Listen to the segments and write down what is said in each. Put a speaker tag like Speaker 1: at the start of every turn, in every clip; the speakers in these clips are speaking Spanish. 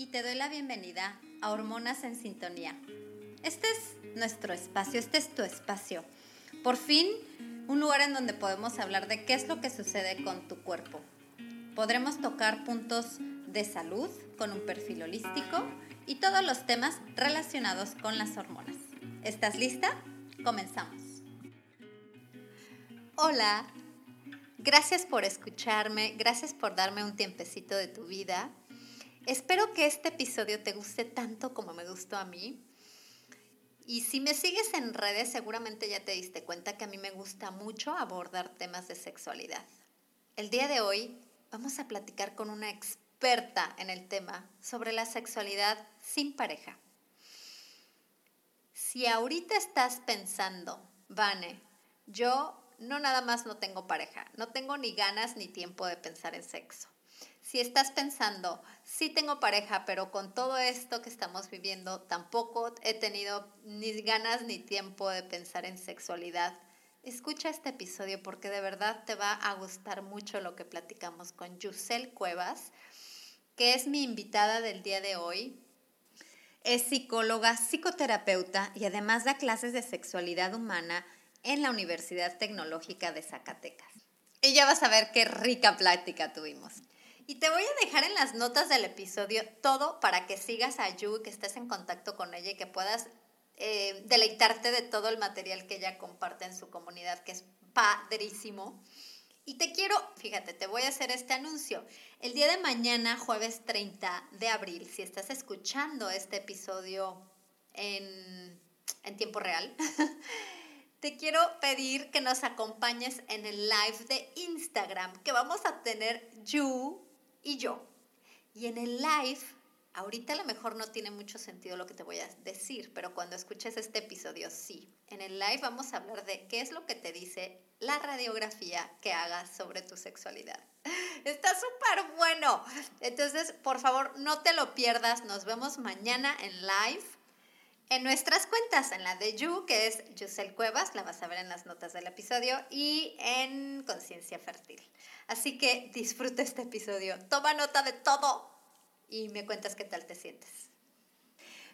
Speaker 1: y te doy la bienvenida a Hormonas en Sintonía. Este es nuestro espacio, este es tu espacio. Por fin, un lugar en donde podemos hablar de qué es lo que sucede con tu cuerpo. Podremos tocar puntos de salud con un perfil holístico y todos los temas relacionados con las hormonas. ¿Estás lista? Comenzamos. Hola, gracias por escucharme, gracias por darme un tiempecito de tu vida Espero que este episodio te guste tanto como me gustó a mí. Y si me sigues en redes, seguramente ya te diste cuenta que a mí me gusta mucho abordar temas de sexualidad. El día de hoy vamos a platicar con una experta en el tema sobre la sexualidad sin pareja. Si ahorita estás pensando, Vane, yo no nada más no tengo pareja, no tengo ni ganas ni tiempo de pensar en sexo si estás pensando, sí tengo pareja, pero con todo esto que estamos viviendo, tampoco he tenido ni ganas ni tiempo de pensar en sexualidad, escucha este episodio porque de verdad te va a gustar mucho lo que platicamos con Yusel Cuevas, que es mi invitada del día de hoy. Es psicóloga, psicoterapeuta y además da clases de sexualidad humana en la Universidad Tecnológica de Zacatecas. Y ya vas a ver qué rica plática tuvimos. Y te voy a dejar en las notas del episodio todo para que sigas a Yu, que estés en contacto con ella y que puedas eh, deleitarte de todo el material que ella comparte en su comunidad, que es padrísimo. Y te quiero, fíjate, te voy a hacer este anuncio. El día de mañana, jueves 30 de abril, si estás escuchando este episodio en, en tiempo real, te quiero pedir que nos acompañes en el live de Instagram que vamos a tener Yu y yo. Y en el live, ahorita a lo mejor no tiene mucho sentido lo que te voy a decir, pero cuando escuches este episodio sí. En el live vamos a hablar de qué es lo que te dice la radiografía que hagas sobre tu sexualidad. Está súper bueno. Entonces, por favor, no te lo pierdas. Nos vemos mañana en live en nuestras cuentas, en la de You, que es Yusel Cuevas, la vas a ver en las notas del episodio, y en Conciencia Fértil. Así que disfruta este episodio, toma nota de todo y me cuentas qué tal te sientes.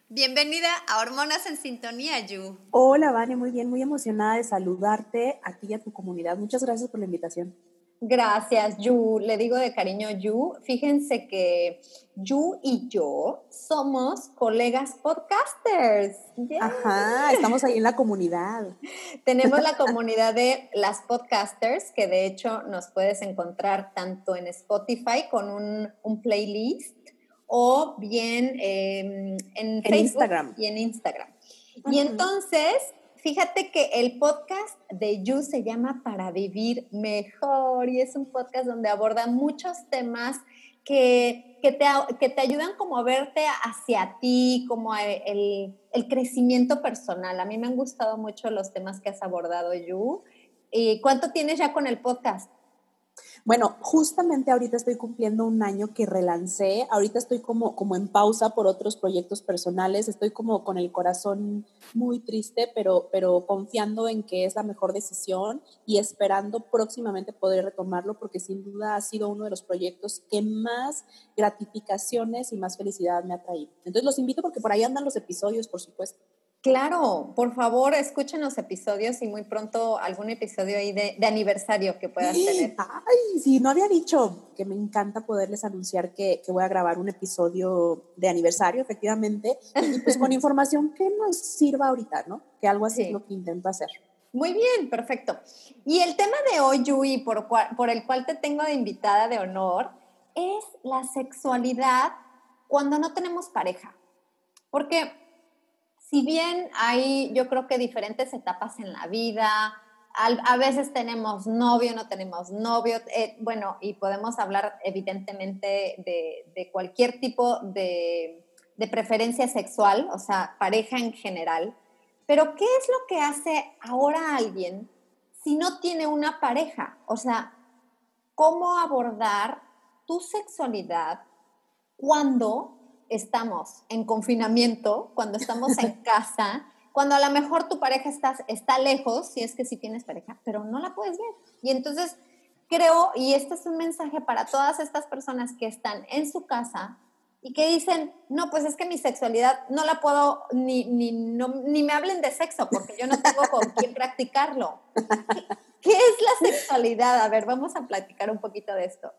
Speaker 1: Bienvenida a Hormonas en Sintonía, Yu.
Speaker 2: Hola, Vane, muy bien, muy emocionada de saludarte a ti y a tu comunidad. Muchas gracias por la invitación.
Speaker 1: Gracias, Yu. Le digo de cariño Yu. Fíjense que Yu y yo somos colegas podcasters.
Speaker 2: Ajá, estamos ahí en la comunidad.
Speaker 1: Tenemos la comunidad de las podcasters, que de hecho nos puedes encontrar tanto en Spotify con un, playlist o bien em, en, Facebook
Speaker 2: Instagram.
Speaker 1: y en Instagram. Y entonces Fíjate que el podcast de You se llama Para Vivir Mejor y es un podcast donde aborda muchos temas que, que, te, que te ayudan como a verte hacia ti, como el, el, crecimiento personal. A mí me han gustado mucho los temas que has abordado, You. ¿Y cuánto tienes ya con el podcast?
Speaker 2: Bueno, justamente ahorita estoy cumpliendo un año que relancé, ahorita estoy como, como en pausa por otros proyectos personales, estoy como con el corazón muy triste, pero, pero confiando en que es la mejor decisión y esperando próximamente poder retomarlo porque sin duda ha sido uno de los proyectos que más gratificaciones y más felicidad me ha traído. Entonces los invito porque por ahí andan los episodios, por supuesto.
Speaker 1: Claro, por favor, escuchen los episodios y muy pronto algún episodio ahí de, aniversario que puedas tener.
Speaker 2: Ay, sí, no había dicho que me encanta poderles anunciar que, voy a grabar un episodio de aniversario, efectivamente, y pues con información que nos sirva ahorita, ¿no? Que algo así es lo que intento hacer.
Speaker 1: Muy bien, perfecto. Y el tema de hoy, Yui, por, por el cual te tengo de invitada de honor, es la sexualidad cuando no tenemos pareja. Porque si bien hay, yo creo que diferentes etapas en la vida, a, veces tenemos novio, no tenemos novio, eh, bueno, y podemos hablar evidentemente de, cualquier tipo de,
Speaker 3: de preferencia sexual, o sea, pareja en general, pero ¿qué es lo que hace ahora alguien si no tiene una pareja? O sea, ¿cómo abordar tu sexualidad cuando estamos en confinamiento, cuando estamos en casa, cuando a lo mejor tu pareja está, está lejos, si es que sí tienes pareja, pero no la puedes ver. Y entonces creo, y este es un mensaje para todas estas personas que están en su casa y que dicen, no, pues es que mi sexualidad no la puedo, ni, ni, ni me hablen de sexo, porque yo no tengo con quién practicarlo. ¿Qué es la sexualidad? A ver, vamos a platicar un poquito de esto.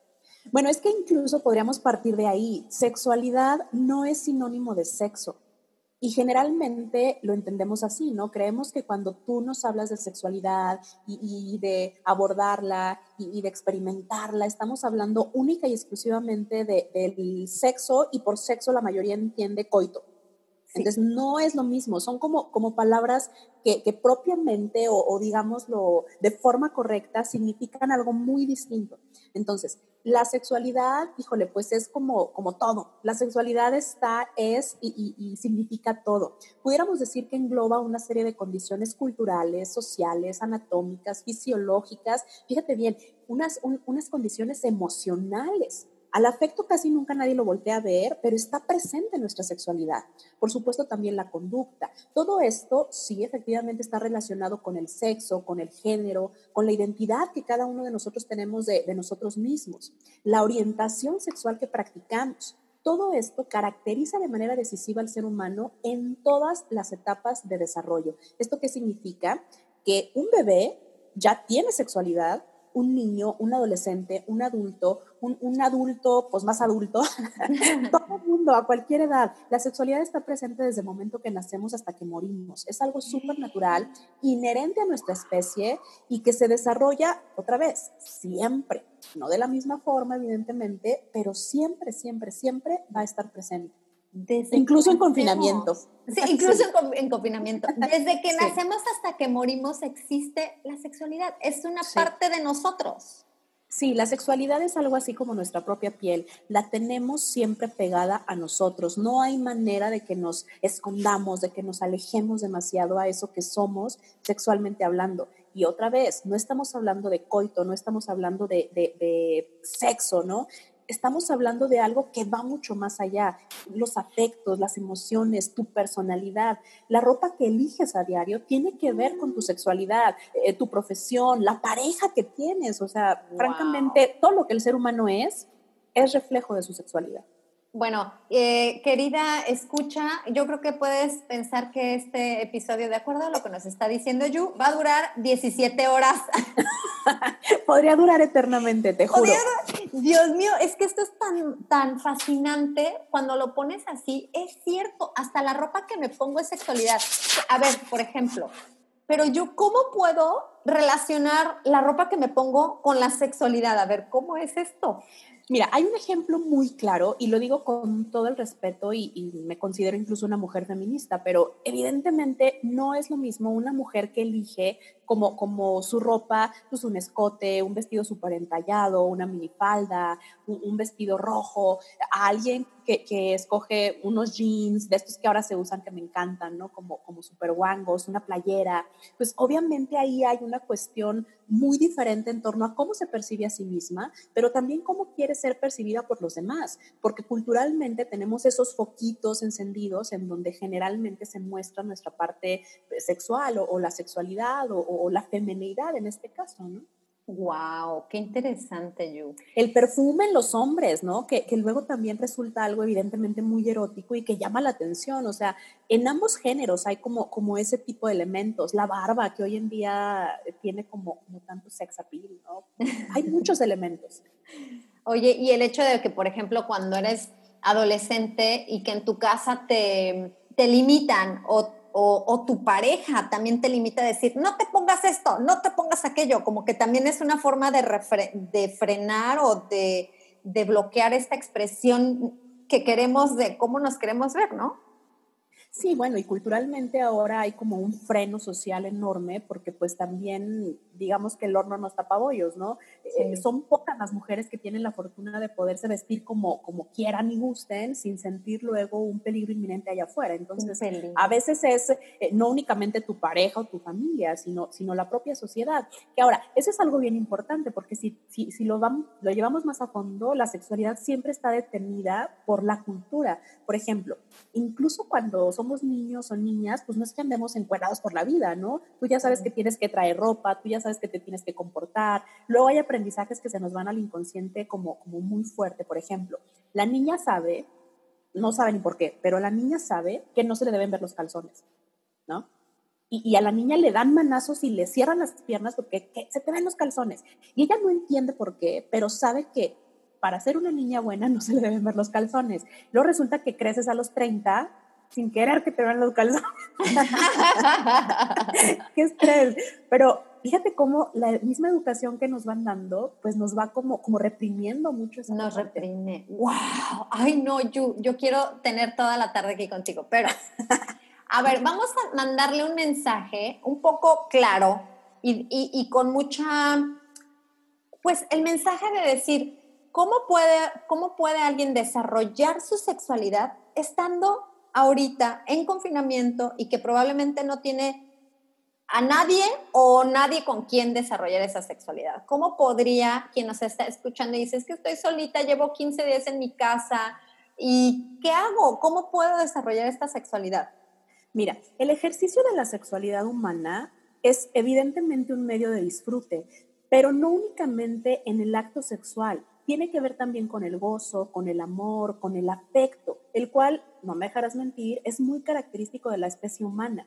Speaker 2: Bueno, es que incluso podríamos partir de ahí. Sexualidad no es sinónimo de sexo. Y generalmente lo entendemos así, ¿no? Creemos que cuando tú nos hablas de sexualidad y, de abordarla y, de experimentarla, estamos hablando única y exclusivamente del sexo y por sexo la mayoría entiende coito. Entonces, no es lo mismo, son como, como palabras que, propiamente o, o, digámoslo de forma correcta significan algo muy distinto. Entonces, la sexualidad, híjole, pues es como, como todo. La sexualidad está, es y, significa todo. Pudiéramos decir que engloba una serie de condiciones culturales, sociales, anatómicas, fisiológicas, fíjate bien, unas, unas condiciones emocionales al afecto casi nunca nadie lo voltea a ver, pero está presente en nuestra sexualidad. Por supuesto también la conducta. Todo esto sí efectivamente está relacionado con el sexo, con el género, con la identidad que cada uno de nosotros tenemos de, nosotros mismos, la orientación sexual que practicamos. Todo esto caracteriza de manera decisiva al ser humano en todas las etapas de desarrollo. ¿Esto qué significa? Que un bebé ya tiene sexualidad, un niño, un adolescente, un adulto, un, adulto, pues más adulto, todo el mundo, a cualquier edad. La sexualidad está presente desde el momento que nacemos hasta que morimos. Es algo súper natural, inherente a nuestra especie y que se desarrolla otra vez, siempre. No de la misma forma, evidentemente, pero siempre, siempre, siempre va a estar presente incluso en confinamiento.
Speaker 3: Sí, incluso En, confinamiento. Desde que nacemos hasta que morimos existe la sexualidad. Es una parte de nosotros.
Speaker 2: Sí, la sexualidad es algo así como nuestra propia piel. La tenemos siempre pegada a nosotros. No hay manera de que nos escondamos, de que nos alejemos demasiado a eso que somos sexualmente hablando. Y otra vez, no estamos hablando de coito, no estamos hablando de, de sexo, ¿no? Estamos hablando de algo que va mucho más allá. Los afectos, las emociones, tu personalidad, la ropa que eliges a diario tiene que ver con tu sexualidad, eh, tu profesión, la pareja que tienes. O sea, francamente, todo lo que el ser humano es es reflejo de su sexualidad.
Speaker 3: Bueno, eh, querida escucha, yo creo que puedes pensar que este episodio, de acuerdo a lo que nos está diciendo Yu, va a durar 17 horas.
Speaker 2: Podría durar eternamente, te juro.
Speaker 3: Dios mío, es que esto es tan, tan fascinante cuando lo pones así. Es cierto, hasta la ropa que me pongo es sexualidad. A ver, por ejemplo, pero yo, ¿cómo puedo relacionar la ropa que me pongo con la sexualidad? A ver, ¿cómo es esto?
Speaker 2: Mira, hay un ejemplo muy claro, y lo digo con todo el respeto, y, me considero incluso una mujer feminista, pero evidentemente no es lo mismo una mujer que elige como, como su ropa, pues un escote, un vestido súper entallado, una minifalda, un, un vestido rojo, a alguien que, escoge unos jeans de estos que ahora se usan que me encantan, ¿no? Como, como super guangos, una playera, pues obviamente ahí hay una cuestión muy diferente en torno a cómo se percibe a sí misma, pero también cómo quiere ser percibida por los demás, porque culturalmente tenemos esos foquitos encendidos en donde generalmente se muestra nuestra parte sexual o, la sexualidad o, o la femenidad en este caso, ¿no?
Speaker 3: Wow, qué interesante, Yu.
Speaker 2: El perfume en los hombres, ¿no? Que, luego también resulta algo evidentemente muy erótico y que llama la atención. O sea, en ambos géneros hay como, como ese tipo de elementos. La barba, que hoy en día tiene como, como tanto sex appeal, ¿no? Hay muchos elementos.
Speaker 3: Oye, y el hecho de que, por ejemplo, cuando eres adolescente y que en tu casa te, te limitan o o, tu pareja también te limita a decir, no te pongas esto, no te pongas aquello, como que también es una forma de, de frenar o de, bloquear esta expresión que queremos de cómo nos queremos ver, ¿no?
Speaker 2: Sí, bueno, y culturalmente ahora hay como un freno social enorme porque pues también digamos que el horno no tapa bollos, ¿no? Eh, son pocas las mujeres que tienen la fortuna de poderse vestir como, como quieran y gusten sin sentir luego un peligro inminente allá afuera. Entonces, a veces es eh, no únicamente tu pareja o tu familia, sino, sino la propia sociedad. Que ahora, eso es algo bien importante porque si, si, si lo, vamos, lo llevamos más a fondo, la sexualidad siempre está detenida por la cultura. Por ejemplo, incluso cuando somos niños o niñas, pues no es que andemos encuadrados por la vida, ¿no? Tú ya sabes que tienes que traer ropa, tú ya sabes que te tienes que comportar. Luego hay aprendizajes que se nos van al inconsciente como, como muy fuerte. Por ejemplo, la niña sabe, no sabe ni por qué, pero la niña sabe que no se le deben ver los calzones, ¿no? Y, a la niña le dan manazos y le cierran las piernas porque se te ven los calzones. Y ella no entiende por qué, pero sabe que para ser una niña buena no se le deben ver los calzones. Luego resulta que creces a los 30 sin querer que te vean los calzones. Qué estrés. Pero fíjate cómo la misma educación que nos van dando, pues nos va como, como reprimiendo mucho.
Speaker 3: nos reprime. ¡Wow! Ay, no, yo, yo quiero tener toda la tarde aquí contigo, pero... A ver, vamos a mandarle un mensaje un poco claro y, y con mucha, pues el mensaje de decir, ¿cómo puede, ¿cómo puede alguien desarrollar su sexualidad estando ahorita en confinamiento y que probablemente no tiene a nadie o nadie con quien desarrollar esa sexualidad. ¿Cómo podría quien nos está escuchando y dice, es que estoy solita, llevo 15 días en mi casa y ¿qué hago? ¿Cómo puedo desarrollar esta sexualidad?
Speaker 2: Mira, el ejercicio de la sexualidad humana es evidentemente un medio de disfrute, pero no únicamente en el acto sexual tiene que ver también con el gozo, con el amor, con el afecto, el cual, no me dejarás mentir, es muy característico de la especie humana.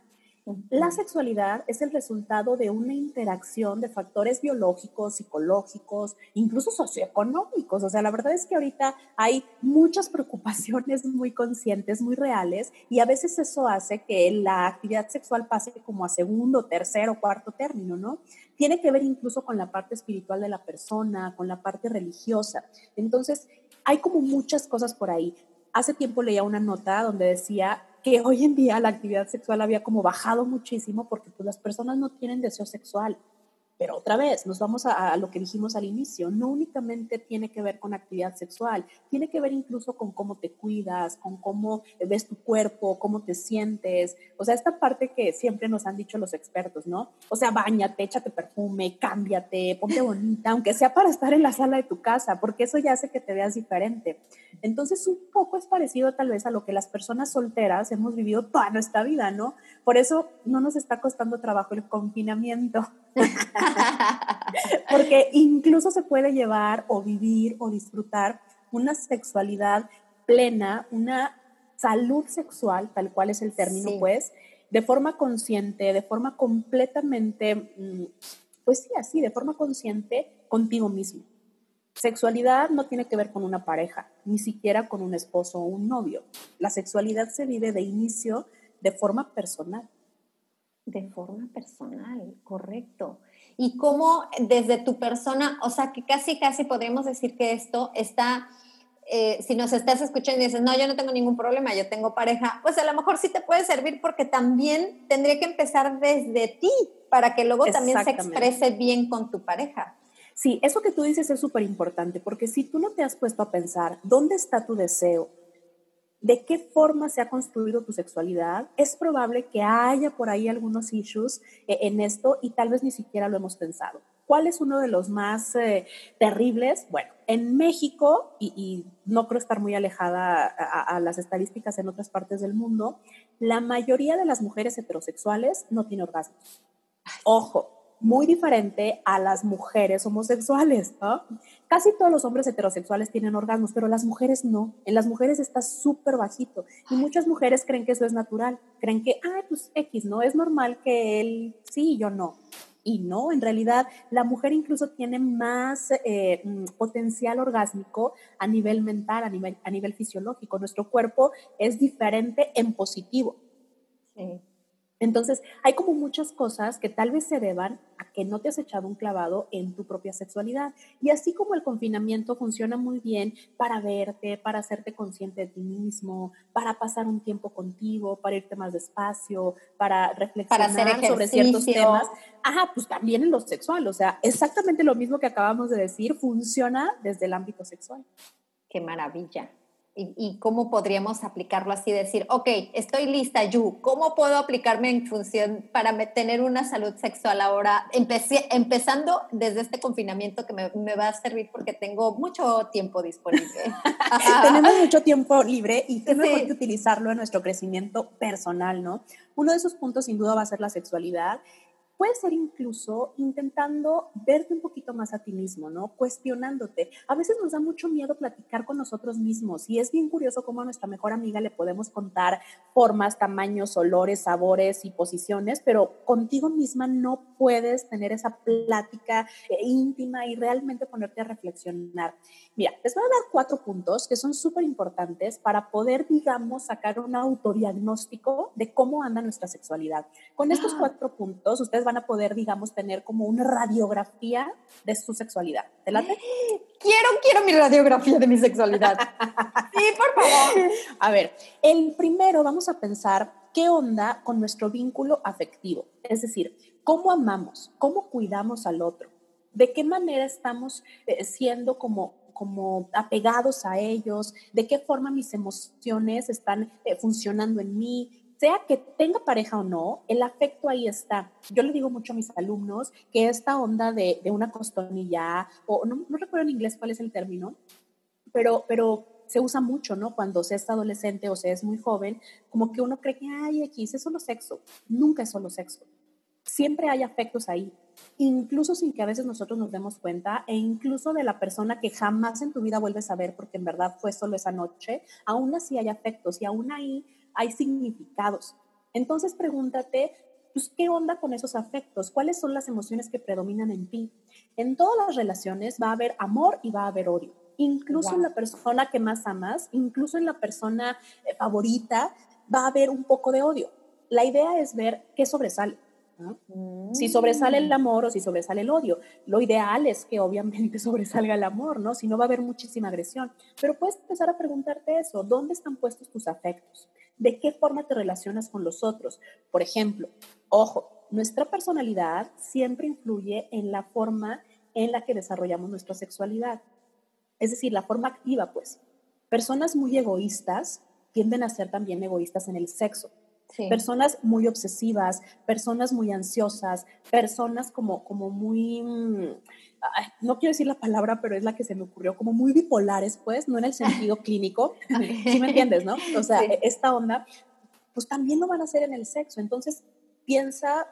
Speaker 2: La sexualidad es el resultado de una interacción de factores biológicos, psicológicos, incluso socioeconómicos. O sea, la verdad es que ahorita hay muchas preocupaciones muy conscientes, muy reales, y a veces eso hace que la actividad sexual pase como a segundo, tercero, cuarto término, ¿no? Tiene que ver incluso con la parte espiritual de la persona, con la parte religiosa. Entonces, hay como muchas cosas por ahí. Hace tiempo leía una nota donde decía que hoy en día la actividad sexual había como bajado muchísimo porque pues, las personas no tienen deseo sexual. Pero otra vez, nos vamos a, lo que dijimos al inicio, no únicamente tiene que ver con actividad sexual, tiene que ver incluso con cómo te cuidas, con cómo ves tu cuerpo, cómo te sientes. O sea, esta parte que siempre nos han dicho los expertos, ¿no? O sea, bañate, échate perfume, cámbiate, ponte bonita, aunque sea para estar en la sala de tu casa, porque eso ya hace que te veas diferente. Entonces, un poco es parecido tal vez a lo que las personas solteras hemos vivido toda nuestra vida, ¿no? Por eso no nos está costando trabajo el confinamiento. Porque incluso se puede llevar o vivir o disfrutar una sexualidad plena, una salud sexual, tal cual es el término, pues, de forma consciente, de forma completamente, mm, pues sí, así, de forma consciente contigo mismo. Sexualidad no tiene que ver con una pareja, ni siquiera con un esposo o un novio. La sexualidad se vive de inicio de forma personal.
Speaker 3: De forma personal, correcto. Y cómo desde tu persona, o sea, que casi, casi podríamos decir que esto está, eh, si nos estás escuchando y dices, no, yo no tengo ningún problema, yo tengo pareja, pues a lo mejor sí te puede servir porque también tendría que empezar desde ti para que luego también se exprese bien con tu pareja.
Speaker 2: Sí, eso que tú dices es súper importante, porque si tú no te has puesto a pensar dónde está tu deseo, de qué forma se ha construido tu sexualidad, es probable que haya por ahí algunos issues eh, en esto y tal vez ni siquiera lo hemos pensado. ¿Cuál es uno de los más eh, terribles? Bueno, en México, y, no creo estar muy alejada a, a, las estadísticas en otras partes del mundo, la mayoría de las mujeres heterosexuales no tiene orgasmos. Ojo, muy diferente a las mujeres homosexuales. ¿no? Casi todos los hombres heterosexuales tienen orgasmos, pero las mujeres no. En las mujeres está súper bajito. Y muchas mujeres creen que eso es natural. Creen que, ah, pues X, ¿no? Es normal que él sí y yo no. Y no, en realidad la mujer incluso tiene más eh, mm, potencial orgásmico a nivel mental, a nivel, a nivel fisiológico. Nuestro cuerpo es diferente en positivo. Sí. Entonces, hay como muchas cosas que tal vez se deban a que no te has echado un clavado en tu propia sexualidad. Y así como el confinamiento funciona muy bien para verte, para hacerte consciente de ti mismo, para pasar un tiempo contigo, para irte más despacio, para reflexionar sobre ciertos temas. Ajá, pues también en lo sexual. O sea, exactamente lo mismo que acabamos de decir, funciona desde el ámbito sexual.
Speaker 1: Qué maravilla y, cómo podríamos aplicarlo así, decir, ok, estoy lista, Yu, ¿cómo puedo aplicarme en función para tener una salud sexual ahora? Empecé, empezando desde este confinamiento que me, me, va a servir porque tengo mucho tiempo disponible.
Speaker 2: Tenemos mucho tiempo libre y qué mejor que utilizarlo en nuestro crecimiento personal, ¿no? Uno de esos puntos sin duda va a ser la sexualidad puede ser incluso intentando verte un poquito más a ti mismo, ¿no? Cuestionándote. A veces nos da mucho miedo platicar con nosotros mismos y es bien curioso cómo a nuestra mejor amiga le podemos contar formas, tamaños, olores, sabores y posiciones, pero contigo misma no puedes tener esa plática eh, íntima y realmente ponerte a reflexionar. Mira, les voy a dar cuatro puntos que son súper importantes para poder, digamos, sacar un autodiagnóstico de cómo anda nuestra sexualidad. Con estos ah. cuatro puntos, ustedes van a poder, digamos, tener como una radiografía de su sexualidad. ¿Te late?
Speaker 1: Quiero, quiero mi radiografía de mi sexualidad. sí, por favor.
Speaker 2: A ver, el primero vamos a pensar qué onda con nuestro vínculo afectivo. Es decir, cómo amamos, cómo cuidamos al otro, de qué manera estamos eh, siendo como como apegados a ellos, de qué forma mis emociones están eh, funcionando en mí, sea que tenga pareja o no, el afecto ahí está. Yo le digo mucho a mis alumnos que esta onda de, una costonilla, o no, recuerdo en inglés cuál es el término, pero, pero se usa mucho, ¿no? Cuando se es adolescente o se es muy joven, como que uno cree que, ay, aquí es solo sexo. Nunca es solo sexo. Siempre hay afectos ahí, incluso sin que a veces nosotros nos demos cuenta, e incluso de la persona que jamás en tu vida vuelves a ver porque en verdad fue solo esa noche, aún así hay afectos y aún ahí hay significados. Entonces pregúntate, pues, ¿qué onda con esos afectos? ¿Cuáles son las emociones que predominan en ti? En todas las relaciones va a haber amor y va a haber odio. Incluso en la persona que más amas, incluso en la persona eh, favorita, va a haber un poco de odio. La idea es ver qué sobresale. Si sobresale el amor o si sobresale el odio. Lo ideal es que obviamente sobresalga el amor, ¿no? Si no va a haber muchísima agresión. Pero puedes empezar a preguntarte eso, ¿dónde están puestos tus afectos? ¿De qué forma te relacionas con los otros? Por ejemplo, ojo, nuestra personalidad siempre influye en la forma en la que desarrollamos nuestra sexualidad. Es decir, la forma activa, pues. Personas muy egoístas tienden a ser también egoístas en el sexo. Personas muy obsesivas, personas muy ansiosas, personas como, como muy, mm, no quiero decir la palabra, pero es la que se me ocurrió, como muy bipolares, pues, no en el sentido clínico, ¿sí me entiendes, no? O sea, esta onda, pues también lo van a hacer en el sexo. Entonces, piensa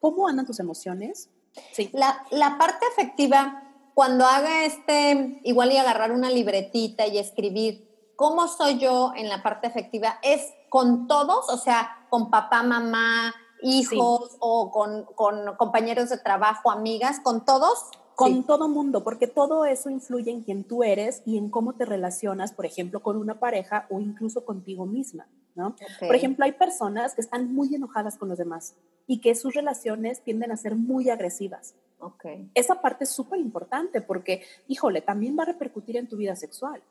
Speaker 2: cómo andan tus emociones.
Speaker 1: Sí. La, la parte afectiva, cuando haga este, igual y agarrar una libretita y escribir cómo soy yo en la parte afectiva, es con todos, o sea, con papá, mamá, hijos o con, compañeros de trabajo, amigas, con todos.
Speaker 2: Con todo mundo, porque todo eso influye en quién tú eres y en cómo te relacionas, por ejemplo, con una pareja o incluso contigo misma, ¿no? Por ejemplo, hay personas que están muy enojadas con los demás y que sus relaciones tienden a ser muy agresivas. Okay. Esa parte es súper importante porque, híjole, también va a repercutir en tu vida sexual.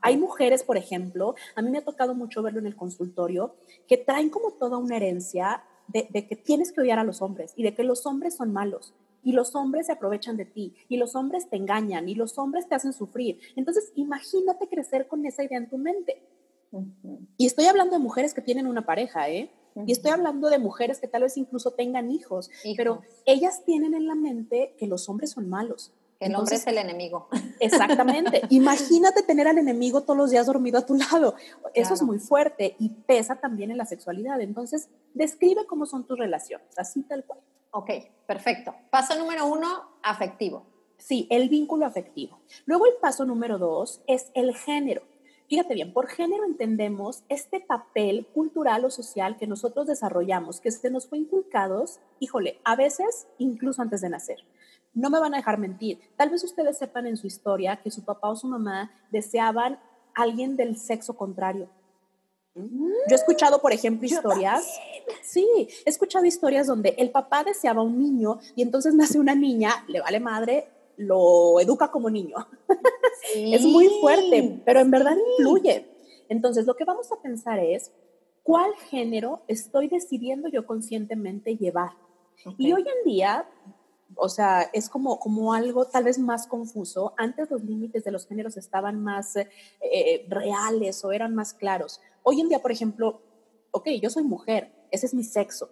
Speaker 2: Hay mujeres, por ejemplo, a mí me ha tocado mucho verlo en el consultorio, que traen como toda una herencia de, que tienes que odiar a los hombres y de que los hombres son malos y los hombres se aprovechan de ti y los hombres te engañan y los hombres te hacen sufrir. Entonces, imagínate crecer con esa idea en tu mente. Y estoy hablando de mujeres que tienen una pareja, ¿eh? Y estoy hablando de mujeres que tal vez incluso tengan hijos, pero ellas tienen en la mente que los hombres son malos
Speaker 1: el hombre es el enemigo.
Speaker 2: Exactamente. Imagínate tener al enemigo todos los días dormido a tu lado. Eso es muy fuerte y pesa también en la sexualidad. Entonces, describe cómo son tus relaciones, así tal cual.
Speaker 1: Ok, perfecto. Paso número uno, afectivo.
Speaker 2: Sí, el vínculo afectivo. Luego el paso número dos es el género. Fíjate bien, por género entendemos este papel cultural o social que nosotros desarrollamos, que se nos fue inculcados, híjole, a veces incluso antes de nacer no me van a dejar mentir. Tal vez ustedes sepan en su historia que su papá o su mamá deseaban alguien del sexo contrario. Yo he escuchado, por ejemplo, historias. Sí, he escuchado historias donde el papá deseaba un niño y entonces nace una niña, le vale madre, lo educa como niño. es muy fuerte, pero en verdad influye. Entonces, lo que vamos a pensar es, ¿cuál género estoy decidiendo yo conscientemente llevar? Y hoy en día, o sea, es como, como algo tal vez más confuso. Antes los límites de los géneros estaban más eh, eh, reales o eran más claros. Hoy en día, por ejemplo, ok, yo soy mujer, ese es mi sexo,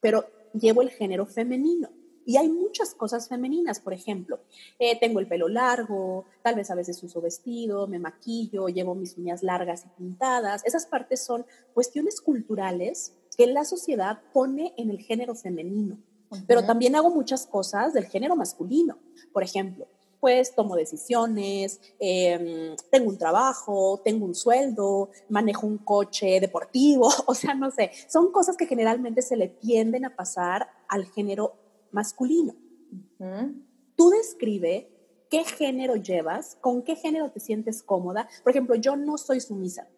Speaker 2: pero llevo el género femenino. Y hay muchas cosas femeninas, por ejemplo, eh, tengo el pelo largo, tal vez a veces uso vestido, me maquillo, llevo mis uñas largas y pintadas. Esas partes son cuestiones culturales que la sociedad pone en el género femenino. Pero también hago muchas cosas del género masculino. Por ejemplo, pues tomo decisiones, em, tengo un trabajo, tengo un sueldo, manejo un coche deportivo, o sea, no sé, son cosas que generalmente se le tienden a pasar al género masculino. Tú describe qué género llevas, con qué género te sientes cómoda. Por ejemplo, yo no soy sumisa.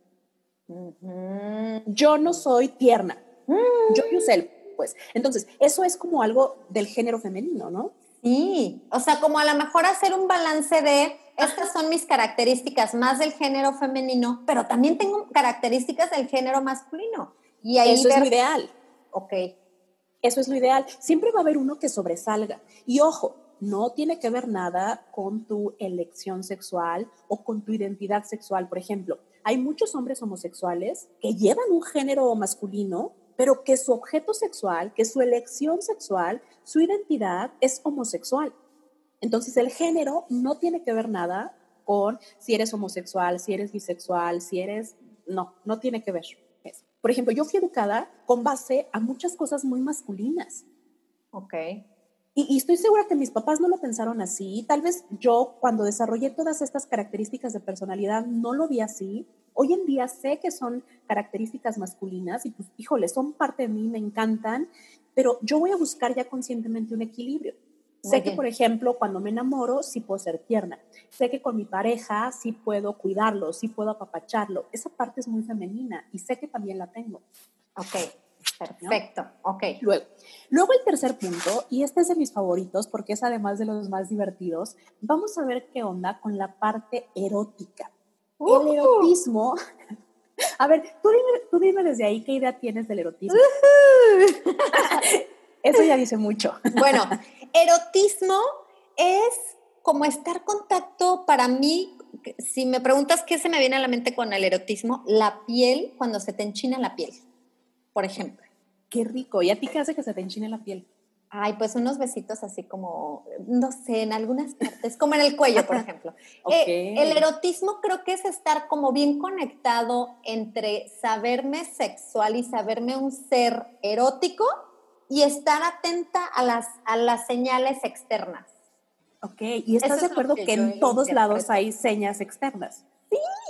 Speaker 2: Yo no soy tierna. Mm. Yo el pues. Entonces, eso es como algo del género femenino, ¿no?
Speaker 3: Sí, o sea, como a lo mejor hacer un balance de estas son mis características más del género femenino, pero también tengo características del género masculino.
Speaker 2: Y ahí eso es lo ideal.
Speaker 3: Ok.
Speaker 2: Eso es lo ideal. Siempre va a haber uno que sobresalga. Y ojo, no tiene que ver nada con tu elección sexual o con tu identidad sexual. Por ejemplo, hay muchos hombres homosexuales que llevan un género masculino, pero que su objeto sexual, que su elección sexual, su identidad es homosexual. Entonces el género no tiene que ver nada con si eres homosexual, si eres bisexual, si eres... No, no tiene que ver. Por ejemplo, yo fui educada con base a muchas cosas muy masculinas.
Speaker 3: Ok.
Speaker 2: Y, estoy segura que mis papás no lo pensaron así. Tal vez yo, cuando desarrollé todas estas características de personalidad, no lo vi así. Hoy en día sé que son características masculinas y pues, híjole, son parte de mí, me encantan, pero yo voy a buscar ya conscientemente un equilibrio. sé que, por ejemplo, cuando me enamoro, sí puedo ser tierna. Sé que con mi pareja sí puedo cuidarlo, sí puedo apapacharlo. Esa parte es muy femenina y sé que también la tengo.
Speaker 3: Ok, perfecto. Ok.
Speaker 2: Luego, luego el tercer punto, y este es de mis favoritos porque es además de los más divertidos, vamos a ver qué onda con la parte erótica. El erotismo. A ver, tú dime, desde ahí qué idea tienes del erotismo. Eso ya dice mucho.
Speaker 3: Bueno, erotismo es como estar contacto para mí. Si me preguntas qué se me viene a la mente con el erotismo, la piel, cuando se te enchina la piel, por ejemplo.
Speaker 2: Qué rico. ¿Y a ti qué hace que se te enchine la piel?
Speaker 3: Ay, pues unos besitos así como, no sé, en algunas partes, como en el cuello, por ejemplo. Eh, el erotismo creo que es estar como bien conectado entre saberme sexual y saberme un ser erótico y estar atenta a las, a las señales externas.
Speaker 2: Ok, y estás de acuerdo que, en todos lados hay señas externas.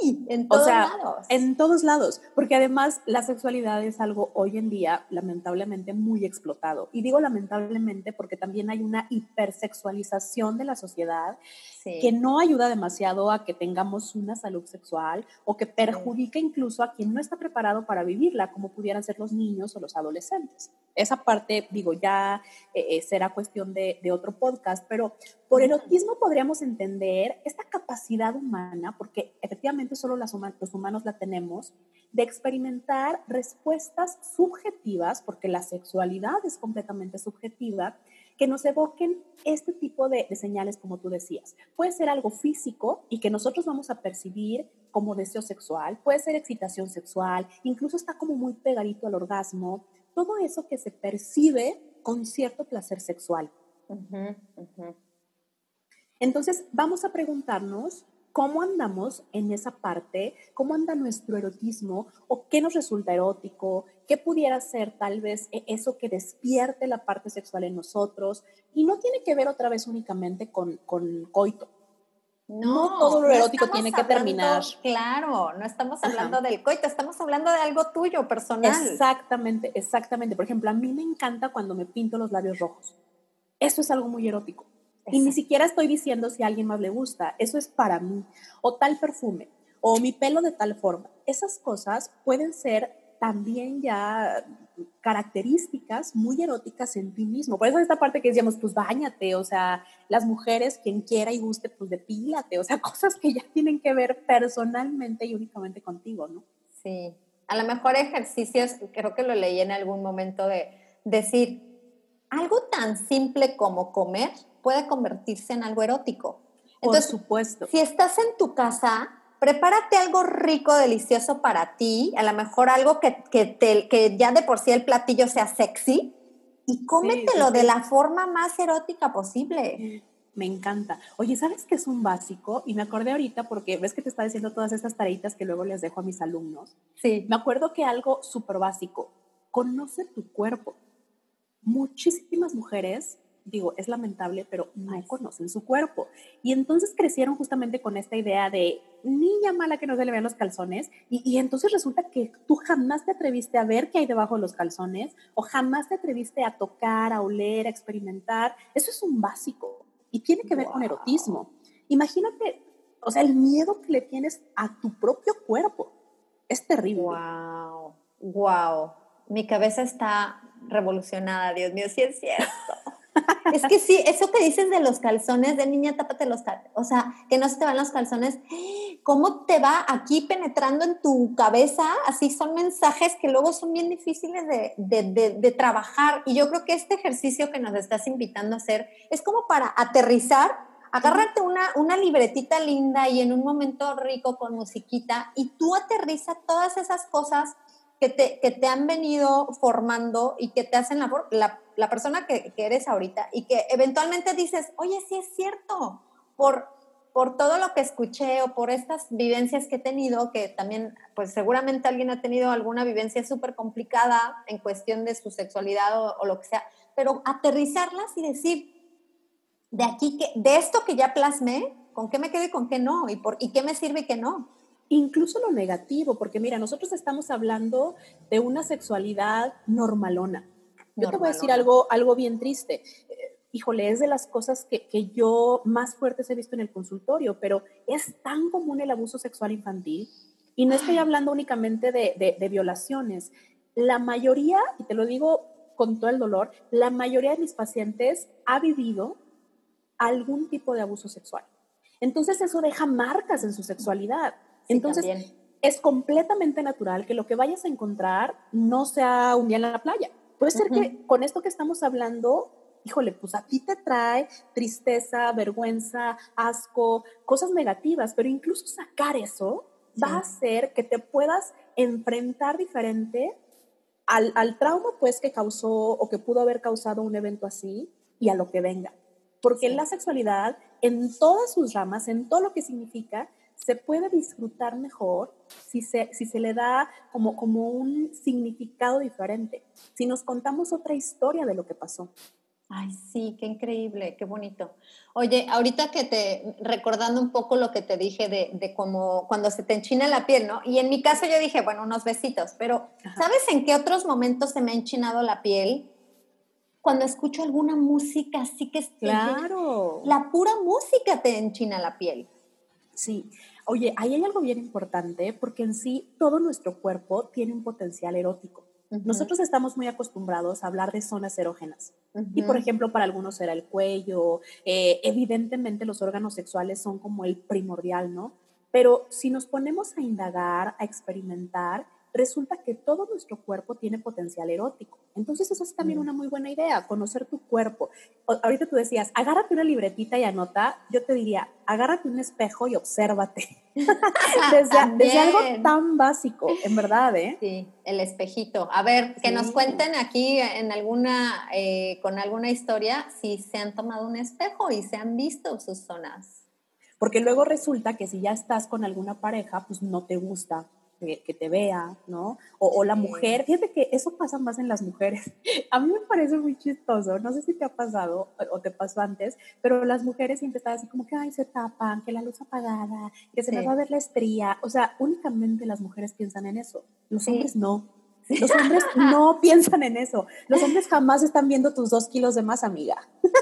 Speaker 3: Sí, en todos lados.
Speaker 2: En todos lados, porque además la sexualidad es algo hoy en día lamentablemente muy explotado. Y digo lamentablemente porque también hay una hipersexualización de la sociedad que no ayuda demasiado a que tengamos una salud sexual o que perjudica incluso a quien no está preparado para vivirla, como pudieran ser los niños o los adolescentes. Esa parte, digo, ya eh, eh, será cuestión de, de otro podcast, pero por erotismo podríamos entender esta capacidad humana, porque efectivamente solo las los humanos la tenemos, de experimentar respuestas subjetivas, porque la sexualidad es completamente subjetiva, que nos evoquen este tipo de, señales, como tú decías. Puede ser algo físico y que nosotros vamos a percibir como deseo sexual, puede ser excitación sexual, incluso está como muy pegadito al orgasmo, todo eso que se percibe con cierto placer sexual. Entonces, vamos a preguntarnos cómo andamos en esa parte, cómo anda nuestro erotismo o qué nos resulta erótico, qué pudiera ser tal vez e, eso que despierte la parte sexual en nosotros. Y no tiene que ver otra vez únicamente con, con coito. No, todo lo erótico tiene que terminar.
Speaker 3: Claro, no estamos hablando del coito, estamos hablando de algo tuyo, personal.
Speaker 2: Exactamente, exactamente. Por ejemplo, a mí me encanta cuando me pinto los labios rojos. Eso es algo muy erótico. Y ni siquiera estoy diciendo si a alguien más le gusta, eso es para mí. O tal perfume, o mi pelo de tal forma. Esas cosas pueden ser también ya características muy eróticas en ti mismo. Por eso esta parte que decíamos, pues bañate, o sea, las mujeres, quien quiera y guste, pues depílate, o sea, cosas que ya tienen que ver personalmente y únicamente contigo, ¿no?
Speaker 3: Sí, a lo mejor ejercicios, creo que lo leí en algún momento de decir, algo tan simple como comer puede convertirse en algo erótico.
Speaker 2: Entonces, Por supuesto.
Speaker 3: Si estás en tu casa, prepárate algo rico, delicioso para ti, a lo mejor algo que, que, ya de por sí el platillo sea sexy, y cómetelo de la forma más erótica posible.
Speaker 2: Me encanta. Oye, ¿sabes qué es un básico? Y me acordé ahorita porque ves que te está diciendo todas estas tareitas que luego les dejo a mis alumnos.
Speaker 3: Sí.
Speaker 2: Me acuerdo que algo súper básico, conoce tu cuerpo. Muchísimas mujeres digo, es lamentable, pero no conocen su cuerpo. Y entonces crecieron justamente con esta idea de niña mala que no se le vean los calzones. Y, entonces resulta que tú jamás te atreviste a ver qué hay debajo de los calzones o jamás te atreviste a tocar, a oler, a experimentar. Eso es un básico y tiene que ver con erotismo. Imagínate, o sea, el miedo que le tienes a tu propio cuerpo. Es terrible.
Speaker 3: Wow, wow. Mi cabeza está revolucionada, Dios mío, sí es cierto. Es que sí, eso que dices de los calzones, de niña, tápate los calzones, o sea, que no se te van los calzones, ¿cómo te va aquí penetrando en tu cabeza? Así son mensajes que luego son bien difíciles de, de, trabajar. Y yo creo que este ejercicio que nos estás invitando a hacer es como para aterrizar, agárrate una, una libretita linda y en un momento rico con musiquita y tú aterriza todas esas cosas que te, que te han venido formando y que te hacen la, la la persona que, eres ahorita y que eventualmente dices, oye, sí es cierto, por, por todo lo que escuché o por estas vivencias que he tenido, que también, pues seguramente alguien ha tenido alguna vivencia súper complicada en cuestión de su sexualidad o, lo que sea, pero aterrizarlas y decir, de aquí, que, de esto que ya plasmé, ¿con qué me quedo y con qué no? ¿Y, por, y qué me sirve y qué no?
Speaker 2: Incluso lo negativo, porque mira, nosotros estamos hablando de una sexualidad normalona yo te voy a decir algo, algo bien triste. Eh, híjole, es de las cosas que, que, yo más fuertes he visto en el consultorio, pero es tan común el abuso sexual infantil. Y no estoy hablando únicamente de, de, violaciones. La mayoría, y te lo digo con todo el dolor, la mayoría de mis pacientes ha vivido algún tipo de abuso sexual. Entonces eso deja marcas en su sexualidad. Entonces es completamente natural que lo que vayas a encontrar no sea un día en la playa. Puede ser que con esto que estamos hablando, híjole, pues a ti te trae tristeza, vergüenza, asco, cosas negativas, pero incluso sacar eso va a hacer que te puedas enfrentar diferente al, al, trauma pues que causó o que pudo haber causado un evento así y a lo que venga. Porque la sexualidad, en todas sus ramas, en todo lo que significa, se puede disfrutar mejor si se, si se le da como, como un significado diferente, si nos contamos otra historia de lo que pasó.
Speaker 3: Ay, sí, qué increíble, qué bonito. Oye, ahorita que te, recordando un poco lo que te dije de, de cómo cuando se te enchina la piel, ¿no? Y en mi caso yo dije, bueno, unos besitos, pero ¿sabes en qué otros momentos se me ha enchinado la piel? Cuando escucho alguna música así que es...
Speaker 2: Claro.
Speaker 3: La pura música te enchina la piel.
Speaker 2: Sí, Oye, ahí hay algo bien importante porque en sí todo nuestro cuerpo tiene un potencial erótico. Nosotros estamos muy acostumbrados a hablar de zonas erógenas. Y por ejemplo, para algunos era el cuello. Eh, evidentemente los órganos sexuales son como el primordial, ¿no? Pero si nos ponemos a indagar, a experimentar, resulta que todo nuestro cuerpo tiene potencial erótico. Entonces eso es también mm. una muy buena idea, conocer tu cuerpo. ahorita tú decías, agárrate una libretita y anota, yo te diría, agárrate un espejo y obsérvate. desde, algo tan básico, en verdad, ¿eh?
Speaker 3: Sí, el espejito. A ver, que nos cuenten aquí en alguna, eh, con alguna historia si se han tomado un espejo y se han visto sus zonas.
Speaker 2: Porque luego resulta que si ya estás con alguna pareja, pues no te gusta que, te vea, ¿no? O, la mujer, fíjate que eso pasa más en las mujeres. A mí me parece muy chistoso, no sé si te ha pasado o te pasó antes, pero las mujeres siempre están así como que, ay, se tapan, que la luz apagada, que se me va a ver la estría. O sea, únicamente las mujeres piensan en eso, los hombres no. Los hombres no piensan en eso. Los hombres jamás están viendo tus dos kilos de más, amiga.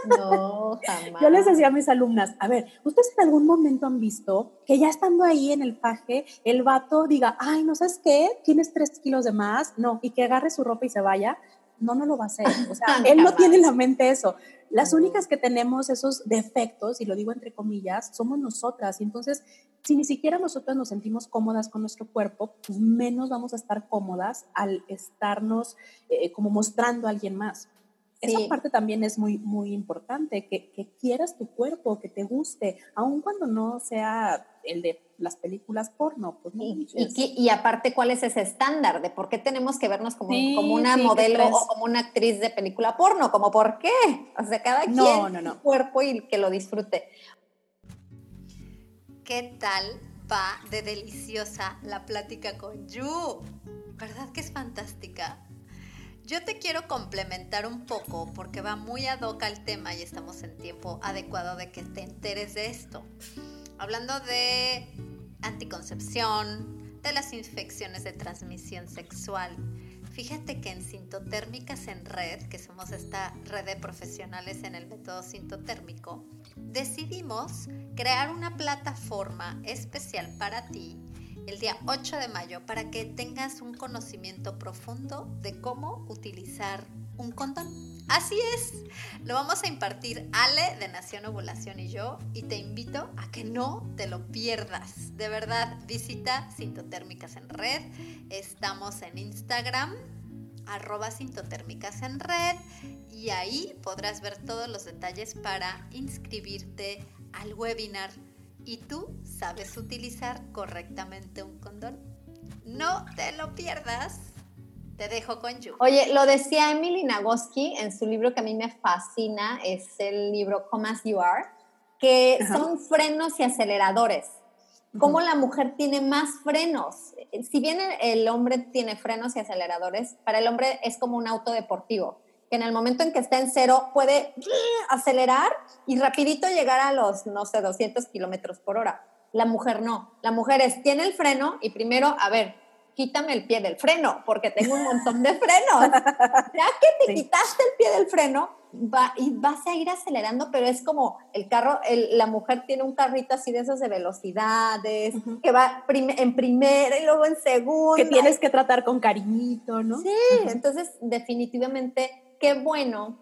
Speaker 3: No, jamás.
Speaker 2: Yo les decía a mis alumnas, a ver, ¿ustedes en algún momento han visto que ya estando ahí en el paje, el vato diga, ay, ¿no sabes qué? Tienes tres kilos de más? No, y que agarre su ropa y se vaya. No, no lo va a hacer. O sea, él no tiene en la mente eso. Las únicas que tenemos esos defectos, y lo digo entre comillas, somos nosotras. Y entonces, si ni siquiera nosotras nos sentimos cómodas con nuestro cuerpo, pues menos vamos a estar cómodas al estarnos eh, como mostrando a alguien más. Esa parte también es muy, muy importante, que, que, quieras tu cuerpo, que te guste, aun cuando no sea el de las películas porno. Pues
Speaker 3: y, y, aparte, ¿cuál es ese estándar de por qué tenemos que vernos como, como una modelo o como una actriz de película porno? Como por qué? O sea, cada quien no, no, no. cuerpo y que lo disfrute.
Speaker 1: ¿Qué tal va de deliciosa la plática con Yu? ¿Verdad que es fantástica? Yo te quiero complementar un poco porque va muy ad hoc al tema y estamos en tiempo adecuado de que te enteres de esto. Hablando de anticoncepción, de las infecciones de transmisión sexual. Fíjate que en Sintotérmicas en Red, que somos esta red de profesionales en el método sintotérmico, decidimos crear una plataforma especial para ti el día 8 de mayo para que tengas un conocimiento profundo de cómo utilizar un condón. Así es, lo vamos a impartir Ale de Nación Ovulación y yo y te invito a que no te lo pierdas. De verdad, visita Sintotérmicas en Red. Estamos en Instagram, arroba Sintotérmicas en Red y ahí podrás ver todos los detalles para inscribirte al webinar ¿Y tú sabes utilizar correctamente un condón? No te lo pierdas. Te dejo con Yu.
Speaker 3: Oye, lo decía Emily Nagoski en su libro que a mí me fascina, es el libro Come As You Are, que son frenos y aceleradores. Cómo la mujer tiene más frenos. Si bien el hombre tiene frenos y aceleradores, para el hombre es como un auto deportivo que en el momento en que está en cero puede acelerar y rapidito llegar a los, no sé, 200 kilómetros por hora. La mujer no. La mujer es, tiene el freno y primero, a ver, quítame el pie del freno, porque tengo un montón de frenos. Ya que te quitaste el pie del freno, va, y vas a ir acelerando, pero es como el carro, la mujer tiene un carrito así de esos de velocidades, que va en primera y luego en segunda.
Speaker 2: Que tienes que tratar con cariñito, ¿no?
Speaker 3: Sí, entonces definitivamente qué bueno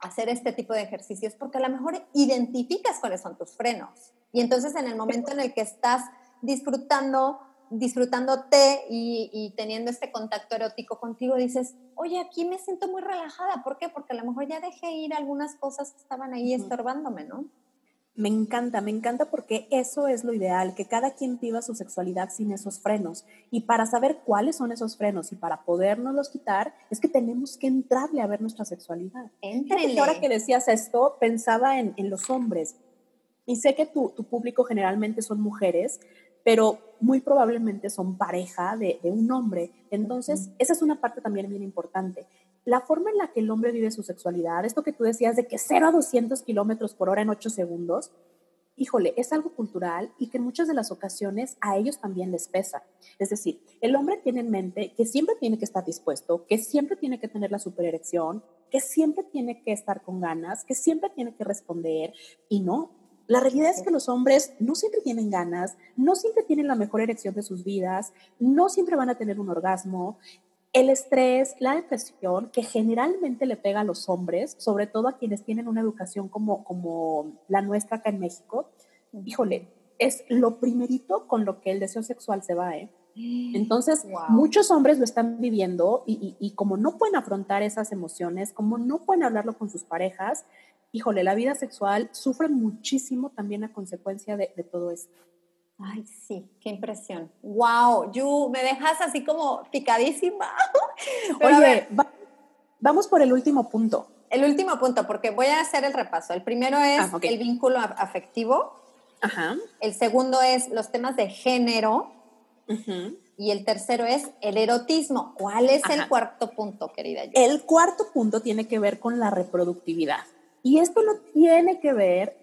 Speaker 3: hacer este tipo de ejercicios porque a lo mejor identificas cuáles son tus frenos. Y entonces en el momento en el que estás disfrutando, disfrutándote y, y teniendo este contacto erótico contigo, dices, oye, aquí me siento muy relajada. ¿Por qué? Porque a lo mejor ya dejé ir algunas cosas que estaban ahí estorbándome, ¿no?
Speaker 2: Me encanta, me encanta porque eso es lo ideal, que cada quien viva su sexualidad sin esos frenos. Y para saber cuáles son esos frenos y para podernos quitar, es que tenemos que entrarle a ver nuestra sexualidad. Y Ahora que decías esto, pensaba en, los hombres. Y sé que tu, tu, público generalmente son mujeres, pero muy probablemente son pareja de, de un hombre. Entonces, esa es una parte también bien importante la forma en la que el hombre vive su sexualidad, esto que tú decías de que 0 a 200 kilómetros por hora en 8 segundos, híjole, es algo cultural y que en muchas de las ocasiones a ellos también les pesa. Es decir, el hombre tiene en mente que siempre tiene que estar dispuesto, que siempre tiene que tener la supererección, que siempre tiene que estar con ganas, que siempre tiene que responder y no. La realidad es que los hombres no siempre tienen ganas, no siempre tienen la mejor erección de sus vidas, no siempre van a tener un orgasmo. El estrés, la depresión, que generalmente le pega a los hombres, sobre todo a quienes tienen una educación como, como la nuestra acá en México, híjole, es lo primerito con lo que el deseo sexual se va, ¿eh? Entonces, muchos hombres lo están viviendo y, como no pueden afrontar esas emociones, como no pueden hablarlo con sus parejas, híjole, la vida sexual sufre muchísimo también a consecuencia de, de todo esto.
Speaker 3: Ay, sí, qué impresión. Wow, Yu, me dejas así como picadísima.
Speaker 2: Oye, vamos por el último punto.
Speaker 3: El último punto, porque voy a hacer el repaso. El primero es ah, el vínculo afectivo. Ajá. El segundo es los temas de género. Y el tercero es el erotismo. ¿Cuál es el cuarto punto, querida? Yu?
Speaker 2: El cuarto punto tiene que ver con la reproductividad. Y esto no tiene que ver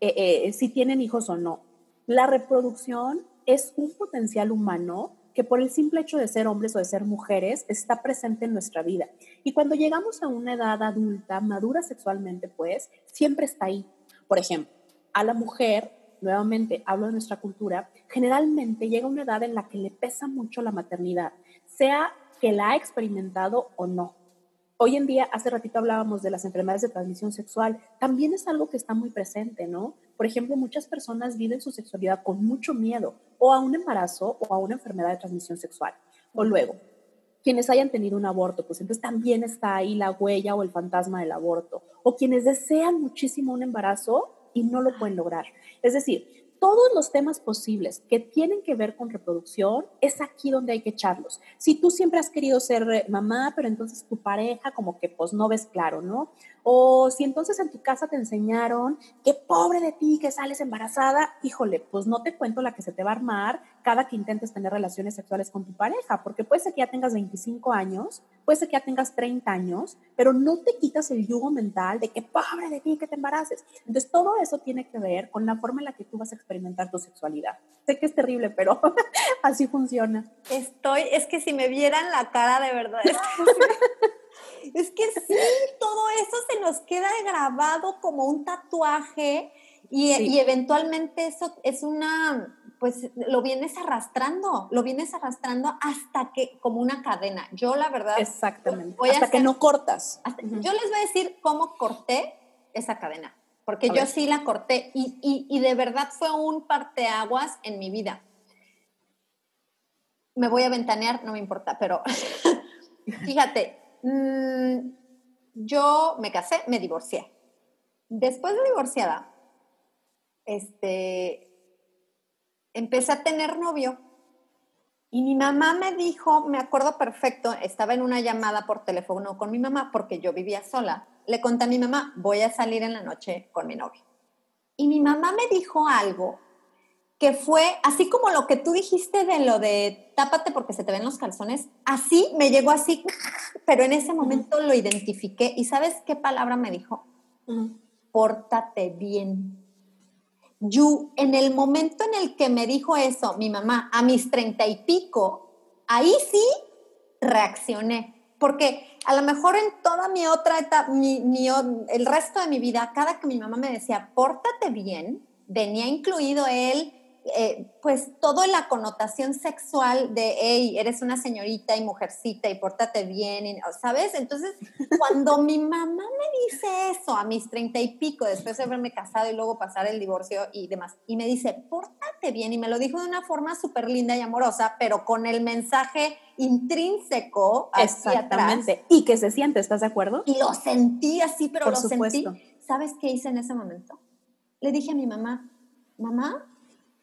Speaker 2: eh, eh, si tienen hijos o no la reproducción es un potencial humano que por el simple hecho de ser hombres o de ser mujeres está presente en nuestra vida. Y cuando llegamos a una edad adulta, madura sexualmente, pues, siempre está ahí. Por ejemplo, a la mujer, nuevamente hablo de nuestra cultura, generalmente llega una edad en la que le pesa mucho la maternidad, sea que la ha experimentado o no. Hoy en día, hace ratito hablábamos de las enfermedades de transmisión sexual, también es algo que está muy presente, ¿no? Por ejemplo, muchas personas viven su sexualidad con mucho miedo o a un embarazo o a una enfermedad de transmisión sexual. O luego, quienes hayan tenido un aborto, pues entonces también está ahí la huella o el fantasma del aborto. O quienes desean muchísimo un embarazo y no lo pueden lograr. Es decir, todos los temas posibles que tienen que ver con reproducción, es aquí donde hay que echarlos. Si tú siempre has querido ser eh, mamá, pero entonces tu pareja como que pues no ves claro, ¿no? O si entonces en tu casa te enseñaron que pobre de ti que sales embarazada, híjole, pues no te cuento la que se te va a armar cada que intentes tener relaciones sexuales con tu pareja, porque puede ser que ya tengas 25 años, puede ser que ya tengas 30 años, pero no te quitas el yugo mental de que pobre de ti que te embaraces. Entonces todo eso tiene que ver con la forma en la que tú vas a experimentar tu sexualidad. Sé que es terrible, pero así funciona.
Speaker 3: Estoy, es que si me vieran la cara de verdad. Es que sí, todo eso se nos queda grabado como un tatuaje y, eventualmente eso es una, pues lo vienes arrastrando, lo vienes arrastrando hasta que, como una cadena. Yo la verdad...
Speaker 2: Exactamente, hasta que no cortas.
Speaker 3: Yo les voy a decir cómo corté esa cadena, porque yo sí la corté y, y de verdad fue un parteaguas en mi vida. Me voy a ventanear, no me importa, pero fíjate, Mm, yo me casé, me divorcié. Después de divorciada, este, empecé a tener novio y mi mamá me dijo, me acuerdo perfecto, estaba en una llamada por teléfono con mi mamá porque yo vivía sola. Le conté a mi mamá, voy a salir en la noche con mi novio. Y mi mamá me dijo algo que fue así como lo que tú dijiste de lo de tápate porque se te ven los calzones, así me llegó así, pero en ese momento lo identifiqué y ¿sabes qué palabra me dijo? Pórtate bien. Yo, en el momento en el que me dijo eso, mi mamá, a mis treinta y pico, ahí sí reaccioné. Porque a lo mejor en toda mi otra etapa, el resto de mi vida, cada que mi mamá me decía, pórtate bien, venía incluido él eh, pues toda la connotación sexual de, hey, eres una señorita y mujercita y pórtate bien, ¿sabes? Entonces, cuando mi mamá me dice eso a mis treinta y pico, después de haberme casado y luego pasar el divorcio y demás, y me dice, pórtate bien, y me lo dijo de una forma súper linda y amorosa, pero con el mensaje intrínseco hacia Exactamente.
Speaker 2: Y que se siente, ¿estás de acuerdo?
Speaker 3: Y lo sentí así, pero lo sentí. ¿Sabes qué hice en ese momento? Le dije a mi mamá, mamá,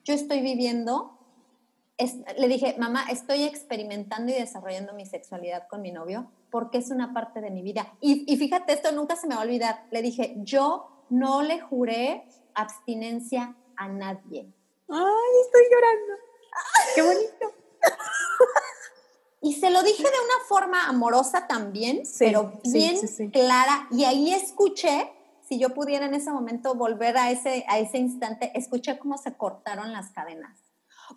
Speaker 3: yo estoy viviendo, le dije, mamá, estoy experimentando y desarrollando mi sexualidad con mi novio porque es una parte de mi vida. Y, fíjate, esto nunca se me va a olvidar. Le dije, yo no le juré abstinencia a nadie.
Speaker 2: Ay, estoy llorando. Qué bonito.
Speaker 3: Y se lo dije de una forma amorosa también, pero bien clara. Y ahí escuché si yo pudiera en ese momento volver a ese, a ese instante, escuché cómo se cortaron las cadenas.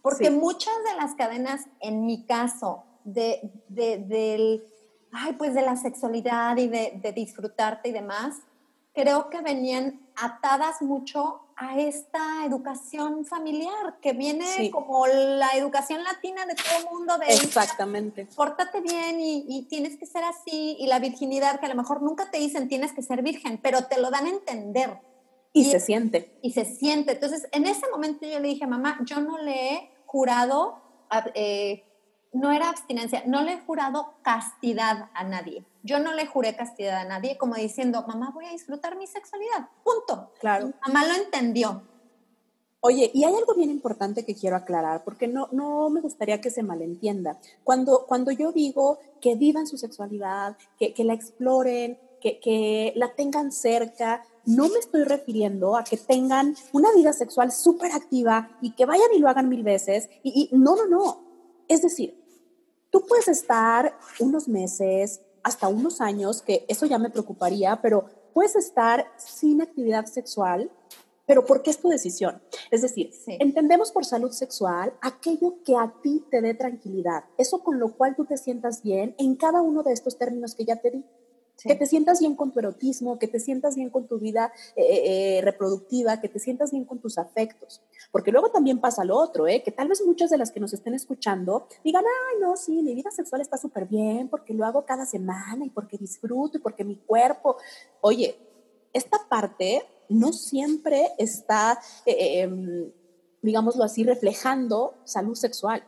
Speaker 3: Porque muchas de las cadenas, en mi caso, de, de, del, ay, pues de la sexualidad y de, de disfrutarte y demás, creo que venían atadas mucho a esta educación familiar que viene como la educación latina de todo el mundo de
Speaker 2: exactamente.
Speaker 3: pórtate bien y, tienes que ser así y la virginidad que a lo mejor nunca te dicen tienes que ser virgen pero te lo dan a entender.
Speaker 2: Y, se siente.
Speaker 3: y se siente. Entonces en ese momento yo le dije mamá yo no le he jurado eh, no era abstinencia, no le he jurado castidad a nadie. Yo no le juré castidad a nadie como diciendo, mamá, voy a disfrutar mi sexualidad, punto.
Speaker 2: Claro.
Speaker 3: mamá lo entendió.
Speaker 2: Oye, y hay algo bien importante que quiero aclarar, porque no, no me gustaría que se malentienda. Cuando, cuando yo digo que vivan su sexualidad, que, que la exploren, que, que, la tengan cerca, no me estoy refiriendo a que tengan una vida sexual súper activa y que vayan y lo hagan mil veces. Y, y no, no, no. Es decir, tú puedes estar unos meses, hasta unos años, que eso ya me preocuparía, pero puedes estar sin actividad sexual, pero porque es tu decisión. Es decir, entendemos por salud sexual aquello que a ti te dé tranquilidad, eso con lo cual tú te sientas bien en cada uno de estos términos que ya te di. Que te sientas bien con tu erotismo, que te sientas bien con tu vida eh, eh, reproductiva, que te sientas bien con tus afectos. Porque luego también pasa lo otro, ¿eh? que tal vez muchas de las que nos estén escuchando digan, ay, no, sí, mi vida sexual está súper bien porque lo hago cada semana y porque disfruto y porque mi cuerpo. Oye, esta parte no siempre está, eh, em, digámoslo así, reflejando salud sexual.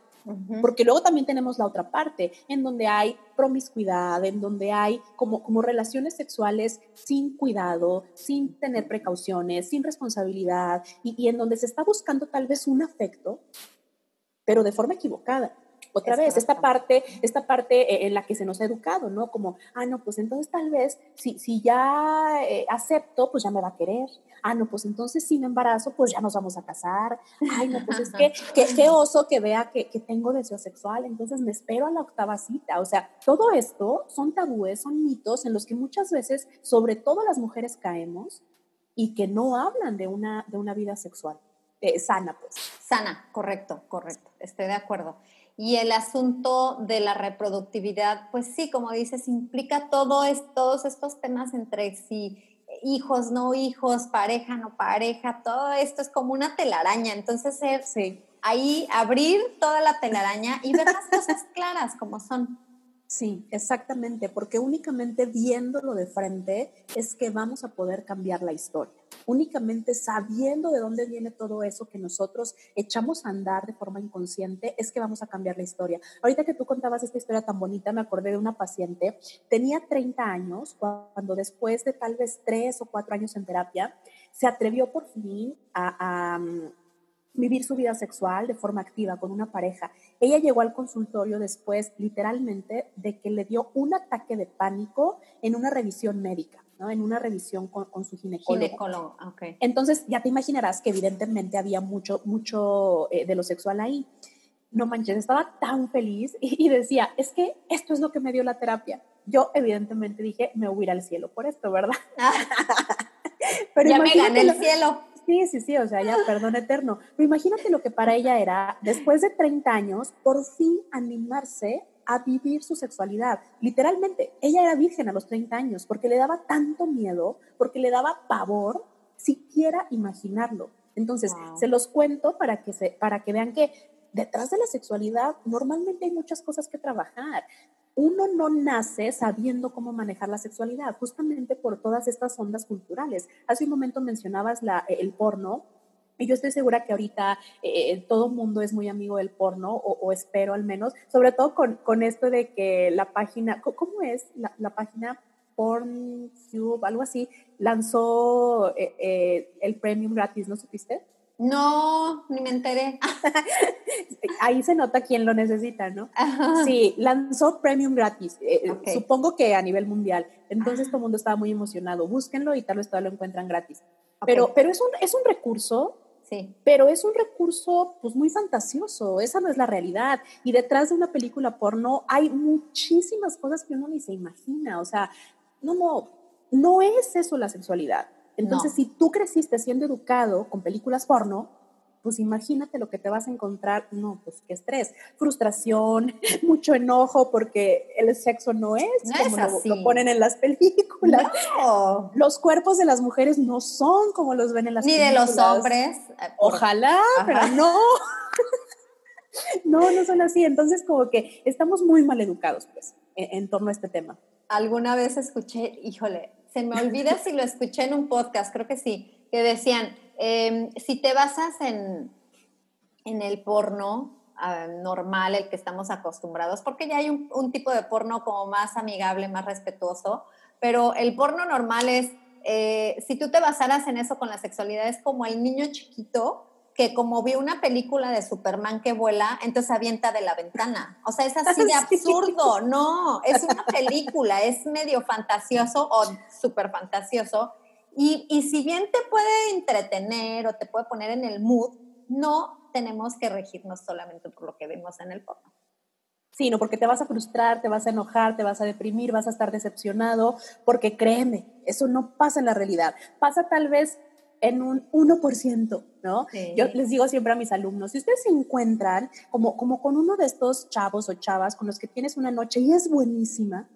Speaker 2: Porque luego también tenemos la otra parte, en donde hay promiscuidad, en donde hay como, como relaciones sexuales sin cuidado, sin tener precauciones, sin responsabilidad, y en donde se está buscando tal vez un afecto, pero de forma equivocada. Otra vez, esta parte, esta parte eh, en la que se nos ha educado, ¿no? Como, ah, no, pues entonces tal vez si, si ya eh, acepto, pues ya me va a querer. Ah, no, pues entonces si me embarazo, pues ya nos vamos a casar. Ay, no, pues es que qué oso que vea que, que, tengo deseo sexual, entonces me espero a la octava cita. O sea, todo esto son tabúes, son mitos en los que muchas veces, sobre todo las mujeres, caemos y que no hablan de una, de una vida sexual. Eh, sana, pues.
Speaker 3: Sana, correcto, correcto, estoy de acuerdo. Y el asunto de la reproductividad, pues sí, como dices, implica todo todos estos temas entre sí, hijos, no hijos, pareja, no pareja, todo esto es como una telaraña. Entonces, sí. ahí abrir toda la telaraña y ver las cosas claras como son.
Speaker 2: Sí, exactamente, porque únicamente viéndolo de frente es que vamos a poder cambiar la historia. Únicamente sabiendo de dónde viene todo eso que nosotros echamos a andar de forma inconsciente es que vamos a cambiar la historia. Ahorita que tú contabas esta historia tan bonita, me acordé de una paciente, tenía 30 años, cuando después de tal vez 3 o 4 años en terapia, se atrevió por fin a, a vivir su vida sexual de forma activa con una pareja. Ella llegó al consultorio después, literalmente, de que le dio un ataque de pánico en una revisión médica, ¿no? En una revisión con, su ginecólogo.
Speaker 3: Ginecólogo, ok.
Speaker 2: Entonces, ya te imaginarás que evidentemente había mucho, mucho eh, de lo sexual ahí. No manches, estaba tan feliz y, decía, es que esto es lo que me dio la terapia. Yo, evidentemente, dije, me voy a ir al cielo por esto, ¿verdad?
Speaker 3: Pero ya me gané el cielo
Speaker 2: Sí, sí, sí, o sea, ya perdón eterno. Pero imagínate lo que para ella era, después de 30 años, por fin animarse a vivir su sexualidad. Literalmente, ella era virgen a los 30 años porque le daba tanto miedo, porque le daba pavor siquiera imaginarlo. Entonces, se los cuento para que, se, para que vean que detrás de la sexualidad normalmente hay muchas cosas que trabajar uno no nace sabiendo cómo manejar la sexualidad, justamente por todas estas ondas culturales. Hace un momento mencionabas la, el porno, y yo estoy segura que ahorita eh, todo el mundo es muy amigo del porno, o, espero al menos, sobre todo con, esto de que la página, ¿cómo es la, página? PornTube, algo así, lanzó eh, eh, el premium gratis, ¿no supiste?
Speaker 3: No, ni me enteré.
Speaker 2: Ahí se nota quién lo necesita, ¿no? Sí, lanzó Premium gratis, eh, eh, supongo que a nivel mundial. Entonces todo el mundo estaba muy emocionado. Búsquenlo y tal vez todavía lo encuentran gratis. Pero, pero es, un, es un recurso, sí. pero es un recurso pues muy fantasioso. Esa no es la realidad. Y detrás de una película porno hay muchísimas cosas que uno ni se imagina. O sea, no, no, no es eso la sexualidad entonces, si tú creciste siendo educado con películas porno, pues imagínate lo que te vas a encontrar, no, pues qué estrés, frustración, mucho enojo porque el sexo no es como Lo, ponen en las películas. No. Los cuerpos de las mujeres no son como los ven en las películas.
Speaker 3: Ni de los hombres.
Speaker 2: Eh, Ojalá, pero no. no, no son así. Entonces, como que estamos muy mal educados, pues, en torno a este tema.
Speaker 3: Alguna vez escuché, híjole, se me olvida si lo escuché en un podcast, creo que sí, que decían, em, si te basas en, en el porno ah, normal, el que estamos acostumbrados, porque ya hay un, tipo de porno como más amigable, más respetuoso, pero el porno normal es, eh, si tú te basaras en eso con la sexualidad, es como el niño chiquito que como vio una película de Superman que vuela, entonces avienta de la ventana. O sea, es así de absurdo. No, es una película, es medio fantasioso o súper fantasioso. Y, y si bien te puede entretener o te puede poner en el mood, no tenemos que regirnos solamente por lo que vemos en el porno.
Speaker 2: Sí, no, porque te vas a frustrar, te vas a enojar, te vas a deprimir, vas a estar decepcionado, porque créeme, eso no pasa en la realidad. Pasa tal vez en un 1%, ¿no? Yo les digo siempre a mis alumnos, si ustedes se encuentran como, como con uno de estos chavos o chavas con los que tienes una noche y es buenísima,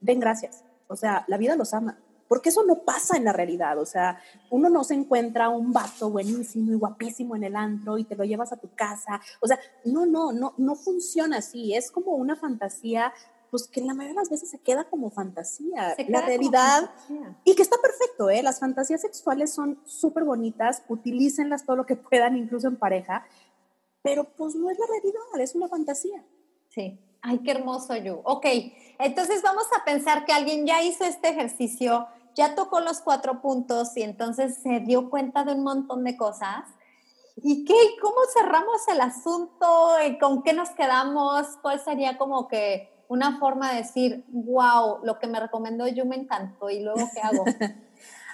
Speaker 2: den gracias. O sea, la vida los ama. Porque eso no pasa en la realidad. O sea, uno no se encuentra un vato buenísimo y guapísimo en el antro y te lo llevas a tu casa. O sea, no, no, no, no funciona así. Es como una fantasía pues que la mayoría de las veces se queda como fantasía. la realidad, y que está perfecto, ¿eh? Las fantasías sexuales son súper bonitas, utilícenlas todo lo que puedan, incluso en pareja, pero pues no es la realidad, es una fantasía.
Speaker 3: Sí. Ay, qué hermoso, Yu. Ok, entonces vamos a pensar que alguien ya hizo este ejercicio, ya tocó los cuatro puntos y entonces se dio cuenta de un montón de cosas. ¿Y qué? ¿Cómo cerramos el asunto? ¿Con qué nos quedamos? ¿Cuál sería como que una forma de decir, wow, lo que me recomendó yo me encantó y luego qué hago?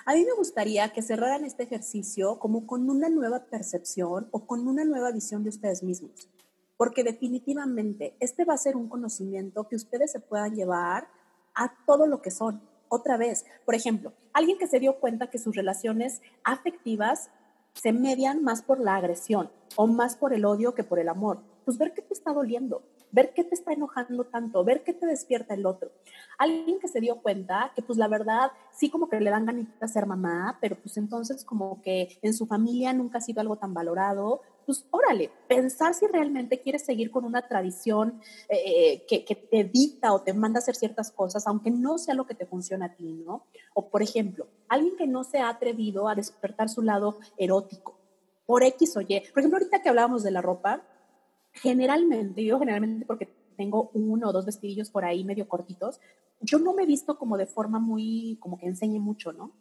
Speaker 2: A mí me gustaría que cerraran este ejercicio como con una nueva percepción o con una nueva visión de ustedes mismos, porque definitivamente este va a ser un conocimiento que ustedes se puedan llevar a todo lo que son. Otra vez, por ejemplo, alguien que se dio cuenta que sus relaciones afectivas se median más por la agresión o más por el odio que por el amor, pues ver qué te está doliendo, ver qué te está enojando tanto, ver qué te despierta el otro. Alguien que se dio cuenta que pues la verdad sí como que le dan ganitas a ser mamá, pero pues entonces como que en su familia nunca ha sido algo tan valorado, pues órale, pensar si realmente quieres seguir con una tradición eh, que, que, te dicta o te manda a hacer ciertas cosas, aunque no sea lo que te funciona a ti, ¿no? O por ejemplo, alguien que no se ha atrevido a despertar su lado erótico por X o Y. Por ejemplo, ahorita que hablábamos de la ropa, generalmente, yo generalmente porque tengo uno o dos vestidillos por ahí medio cortitos, yo no me he visto como de forma muy, como que enseñe mucho, ¿no?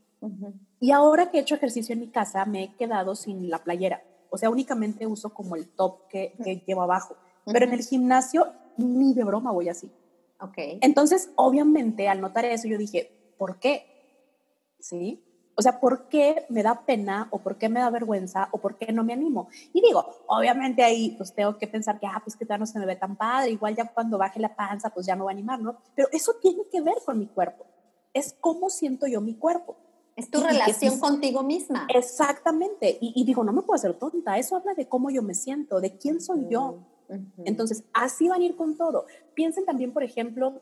Speaker 2: Y ahora que he hecho ejercicio en mi casa, me he quedado sin la playera. O sea, únicamente uso como el top que, llevo abajo. Pero en el gimnasio, ni de broma voy así.
Speaker 3: Ok.
Speaker 2: Entonces, obviamente, al notar eso, yo dije, ¿por qué? ¿Sí? O sea, ¿por qué me da pena o por qué me da vergüenza o por qué no me animo? Y digo, obviamente ahí pues tengo que pensar que, ah, pues que ya no se me ve tan padre, igual ya cuando baje la panza pues ya no va a animar, ¿no? Pero eso tiene que ver con mi cuerpo. Es cómo siento yo mi cuerpo.
Speaker 3: Es tu relación contigo misma.
Speaker 2: Exactamente. Y, digo, no me puedo hacer tonta. Eso habla de cómo yo me siento, de quién soy yo. Entonces, así van a ir con todo. Piensen también, por ejemplo,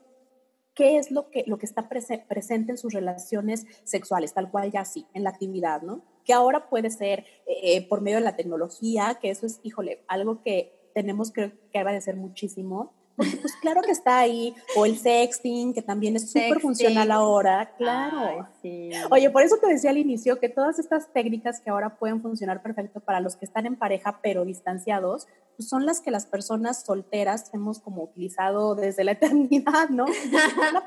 Speaker 2: qué es lo que, lo que está presente en sus relaciones sexuales, tal cual ya sí, en la actividad, ¿no? Que ahora puede ser eh, por medio de la tecnología, que eso es, híjole, algo que tenemos que, que agradecer muchísimo, pues claro que está ahí, o el sexting, que también es súper funcional ahora, claro. Oye, por eso te decía al inicio que todas estas técnicas que ahora pueden funcionar perfecto para los que están en pareja pero distanciados, pues son las que las personas solteras hemos como utilizado desde la eternidad, ¿no?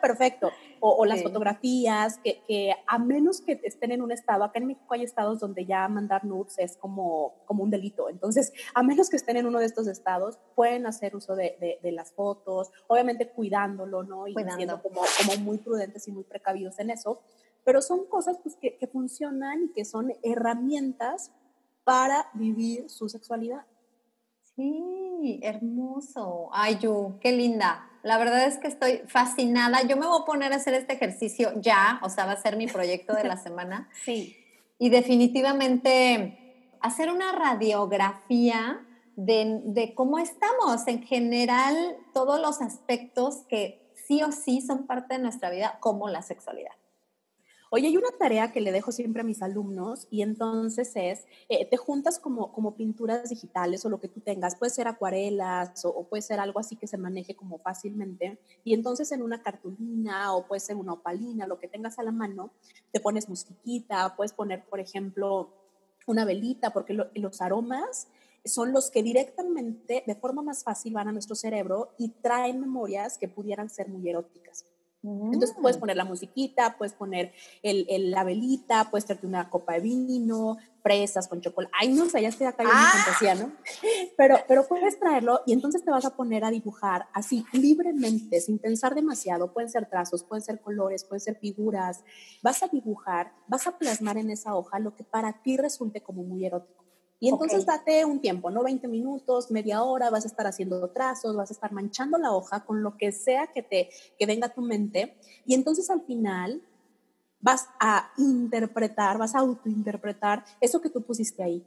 Speaker 2: perfecto. O, las fotografías, que, que, a menos que estén en un estado, acá en México hay estados donde ya mandar nudes es como, como un delito, entonces, a menos que estén en uno de estos estados, pueden hacer uso de, de, de las fotos, obviamente cuidándolo, ¿no? Y siendo como, como muy prudentes y muy precavidos en eso, pero son cosas pues, que, que funcionan y que son herramientas para vivir su sexualidad.
Speaker 3: Sí, hermoso. Ay, Yu, qué linda. La verdad es que estoy fascinada. Yo me voy a poner a hacer este ejercicio ya, o sea, va a ser mi proyecto de la semana.
Speaker 2: Sí.
Speaker 3: Y definitivamente hacer una radiografía de, cómo estamos en general, todos los aspectos que sí o sí son parte de nuestra vida, como la sexualidad.
Speaker 2: Oye, hay una tarea que le dejo siempre a mis alumnos y entonces es, eh, te juntas como, como pinturas digitales o lo que tú tengas, puede ser acuarelas o, puede ser algo así que se maneje como fácilmente y entonces en una cartulina o puede ser una opalina, lo que tengas a la mano, te pones musiquita, puedes poner, por ejemplo, una velita, porque los aromas son los que directamente, de forma más fácil, van a nuestro cerebro y traen memorias que pudieran ser muy eróticas. Entonces puedes mm. poner la musiquita, puedes poner el, la velita, puedes traerte una copa de vino, fresas con chocolate. Ay, no sé, ya estoy acá en mi ah. fantasía, ¿no? Pero, pero puedes traerlo y entonces te vas a poner a dibujar así libremente, sin pensar demasiado. Pueden ser trazos, pueden ser colores, pueden ser figuras. Vas a dibujar, vas a plasmar en esa hoja lo que para ti resulte como muy erótico. Y entonces date un tiempo, ¿no? 20 minutos, media hora, vas a estar haciendo trazos, vas a estar manchando la hoja con lo que sea que te que venga a tu mente. Y entonces al final vas a interpretar, vas a autointerpretar eso que tú pusiste ahí.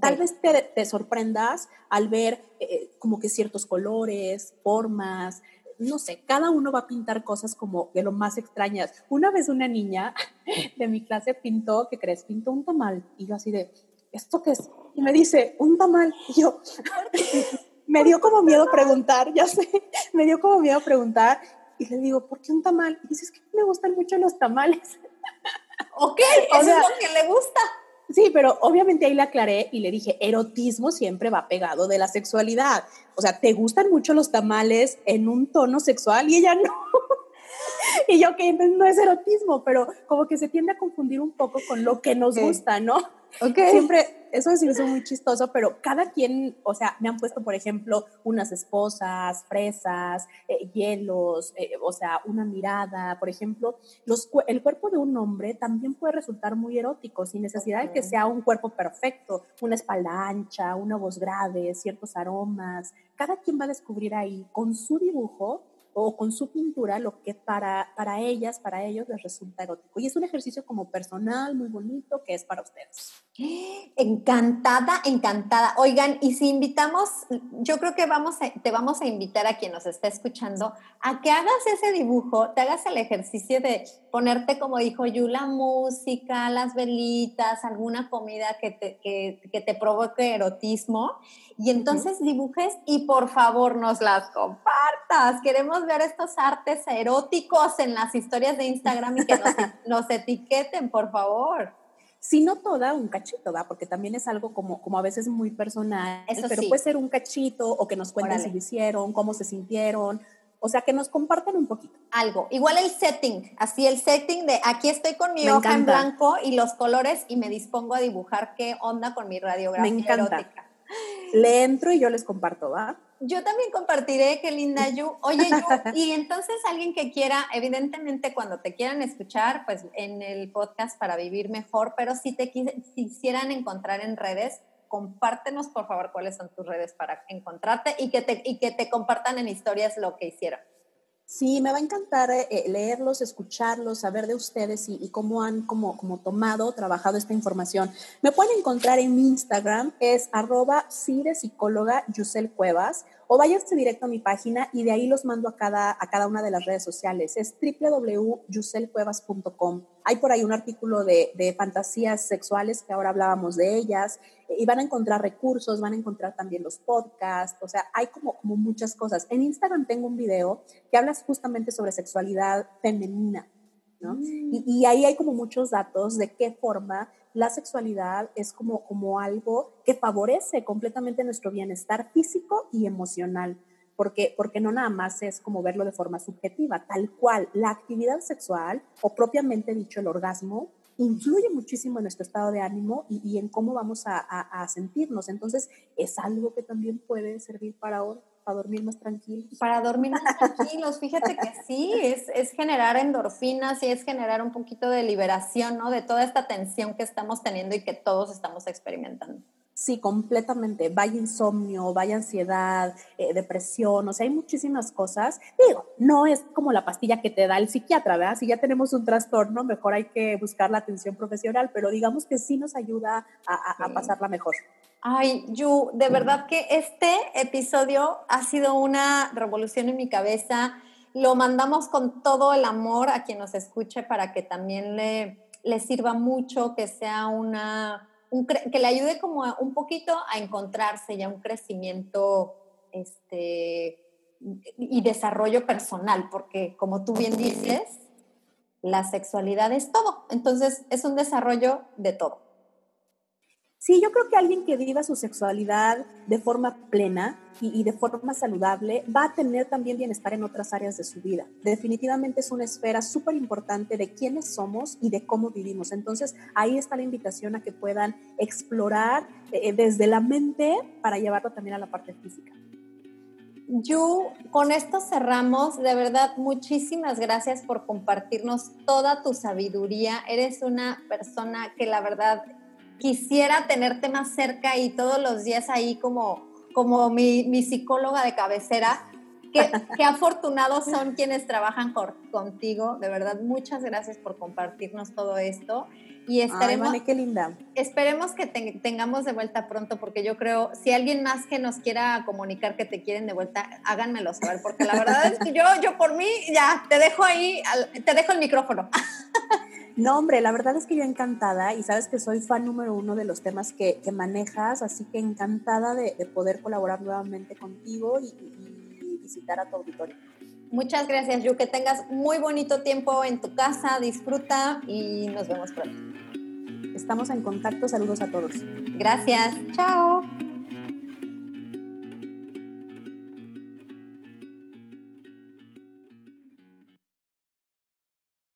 Speaker 2: Tal vez te, sorprendas al ver eh, como que ciertos colores, formas, no sé, cada uno va a pintar cosas como de lo más extrañas. Una vez una niña de mi clase pintó, ¿qué crees? Pintó un tamal y yo así de, ¿esto qué es? Y me dice, un tamal. Y yo, me dio como miedo preguntar, ya sé, me dio como miedo preguntar y le digo, ¿por qué un tamal? Y dice, es que me gustan mucho los tamales.
Speaker 3: Ok, eso es lo que le gusta.
Speaker 2: Sí, pero obviamente ahí le aclaré y le dije, erotismo siempre va pegado de la sexualidad. O sea, ¿te gustan mucho los tamales en un tono sexual? Y ella no. y yo que no es erotismo, pero como que se tiende a confundir un poco con lo que nos gusta, ¿no? Okay. Siempre, eso sí es muy chistoso, pero cada quien, o sea, me han puesto, por ejemplo, unas esposas, fresas, eh, hielos, eh, o sea, una mirada, por ejemplo, los, el cuerpo de un hombre también puede resultar muy erótico, sin necesidad de que sea un cuerpo perfecto, una espalda ancha, una voz grave, ciertos aromas. Cada quien va a descubrir ahí con su dibujo o con su pintura lo que para, para ellas, para ellos les resulta erótico. Y es un ejercicio como personal, muy bonito, que es para ustedes.
Speaker 3: Encantada, encantada. Oigan, y si invitamos, yo creo que vamos te vamos a invitar a quien nos está escuchando a que hagas ese dibujo, te hagas el ejercicio de ponerte, como dijo Yu, la música, las velitas, alguna comida que te, que, te provoque erotismo, y entonces dibujes y por favor nos las compartas. Queremos ver estos artes eróticos en las historias de Instagram y que nos, nos etiqueten, por favor
Speaker 2: si no toda, un cachito, ¿va? Porque también es algo como, como a veces muy personal, Eso pero puede ser un cachito o que nos cuenten si lo hicieron, cómo se sintieron, o sea, que nos compartan un poquito.
Speaker 3: Algo. Igual el setting, así el setting de aquí estoy con mi hoja en blanco y los colores y me dispongo a dibujar qué onda con mi radiografía me encanta. erótica.
Speaker 2: Le entro y yo les comparto, ¿va?
Speaker 3: Yo también compartiré, qué linda Yu. Oye, Yu, y entonces alguien que quiera, evidentemente cuando te quieran escuchar, pues en el podcast para vivir mejor, pero si te quisieran encontrar en redes, compártenos por favor cuáles son tus redes para encontrarte y que te, y que te compartan en historias lo que hicieron.
Speaker 2: Sí, me va a encantar eh, eh, leerlos, escucharlos, saber de ustedes y, cómo han como, tomado, trabajado esta información. Me pueden encontrar en mi Instagram, es arroba psicóloga Yusel Cuevas, o váyanse directo a mi página y de ahí los mando a cada, a cada una de las redes sociales. Es www.yuselcuevas.com. Hay por ahí un artículo de, de fantasías sexuales que ahora hablábamos de ellas y van a encontrar recursos, van a encontrar también los podcasts, o sea, hay como, como muchas cosas. En Instagram tengo un video que habla justamente sobre sexualidad femenina, ¿no? Mm. Y, y, ahí hay como muchos datos de qué forma la sexualidad es como, como algo que favorece completamente nuestro bienestar físico y emocional. Porque, porque no nada más es como verlo de forma subjetiva, tal cual la actividad sexual o propiamente dicho el orgasmo influye muchísimo en nuestro estado de ánimo y, en cómo vamos a, sentirnos. Entonces, es algo que también puede servir para, para dormir más tranquilos.
Speaker 3: Para dormir más tranquilos, fíjate que sí, es, es generar endorfinas y es generar un poquito de liberación, ¿no? De toda esta tensión que estamos teniendo y que todos estamos experimentando.
Speaker 2: Sí, completamente. Vaya insomnio, vaya ansiedad, eh, depresión, o sea, hay muchísimas cosas. Digo, no es como la pastilla que te da el psiquiatra, ¿verdad? Si ya tenemos un trastorno, mejor hay que buscar la atención profesional, pero digamos que sí nos ayuda a, pasarla mejor.
Speaker 3: Ay, Yu, de verdad que este episodio ha sido una revolución en mi cabeza. Lo mandamos con todo el amor a quien nos escuche para que también le, le sirva mucho, que sea una que le ayude como un poquito a encontrarse ya un crecimiento este, y desarrollo personal, porque como tú bien dices, la sexualidad es todo, entonces es un desarrollo de todo.
Speaker 2: Sí, yo creo que alguien que viva su sexualidad de forma plena y, de forma saludable va a tener también bienestar en otras áreas de su vida. Definitivamente es una esfera súper importante de quiénes somos y de cómo vivimos. Entonces ahí está la invitación a que puedan explorar eh, desde la mente para llevarlo también a la parte física.
Speaker 3: Yu, con esto cerramos. De verdad, muchísimas gracias por compartirnos toda tu sabiduría. Eres una persona que la verdad quisiera tenerte más cerca y todos los días ahí como, como mi, psicóloga de cabecera, qué, afortunados son quienes trabajan contigo. De verdad, muchas gracias por compartirnos todo esto. Y esperemos,
Speaker 2: qué linda.
Speaker 3: Esperemos que tengamos de vuelta pronto, porque yo creo, si alguien más que nos quiera comunicar que te quieren de vuelta, háganmelo saber, porque la verdad es que yo, yo por mí, ya, te dejo ahí, te dejo el micrófono.
Speaker 2: No, hombre, la verdad es que yo encantada y sabes que soy fan número uno de los temas que, manejas, así que encantada de, poder colaborar nuevamente contigo y, y, visitar a tu auditorio.
Speaker 3: Muchas gracias, Yu. Que tengas muy bonito tiempo en tu casa, disfruta y nos vemos pronto.
Speaker 2: Estamos en contacto. Saludos a todos.
Speaker 3: Gracias. Chao.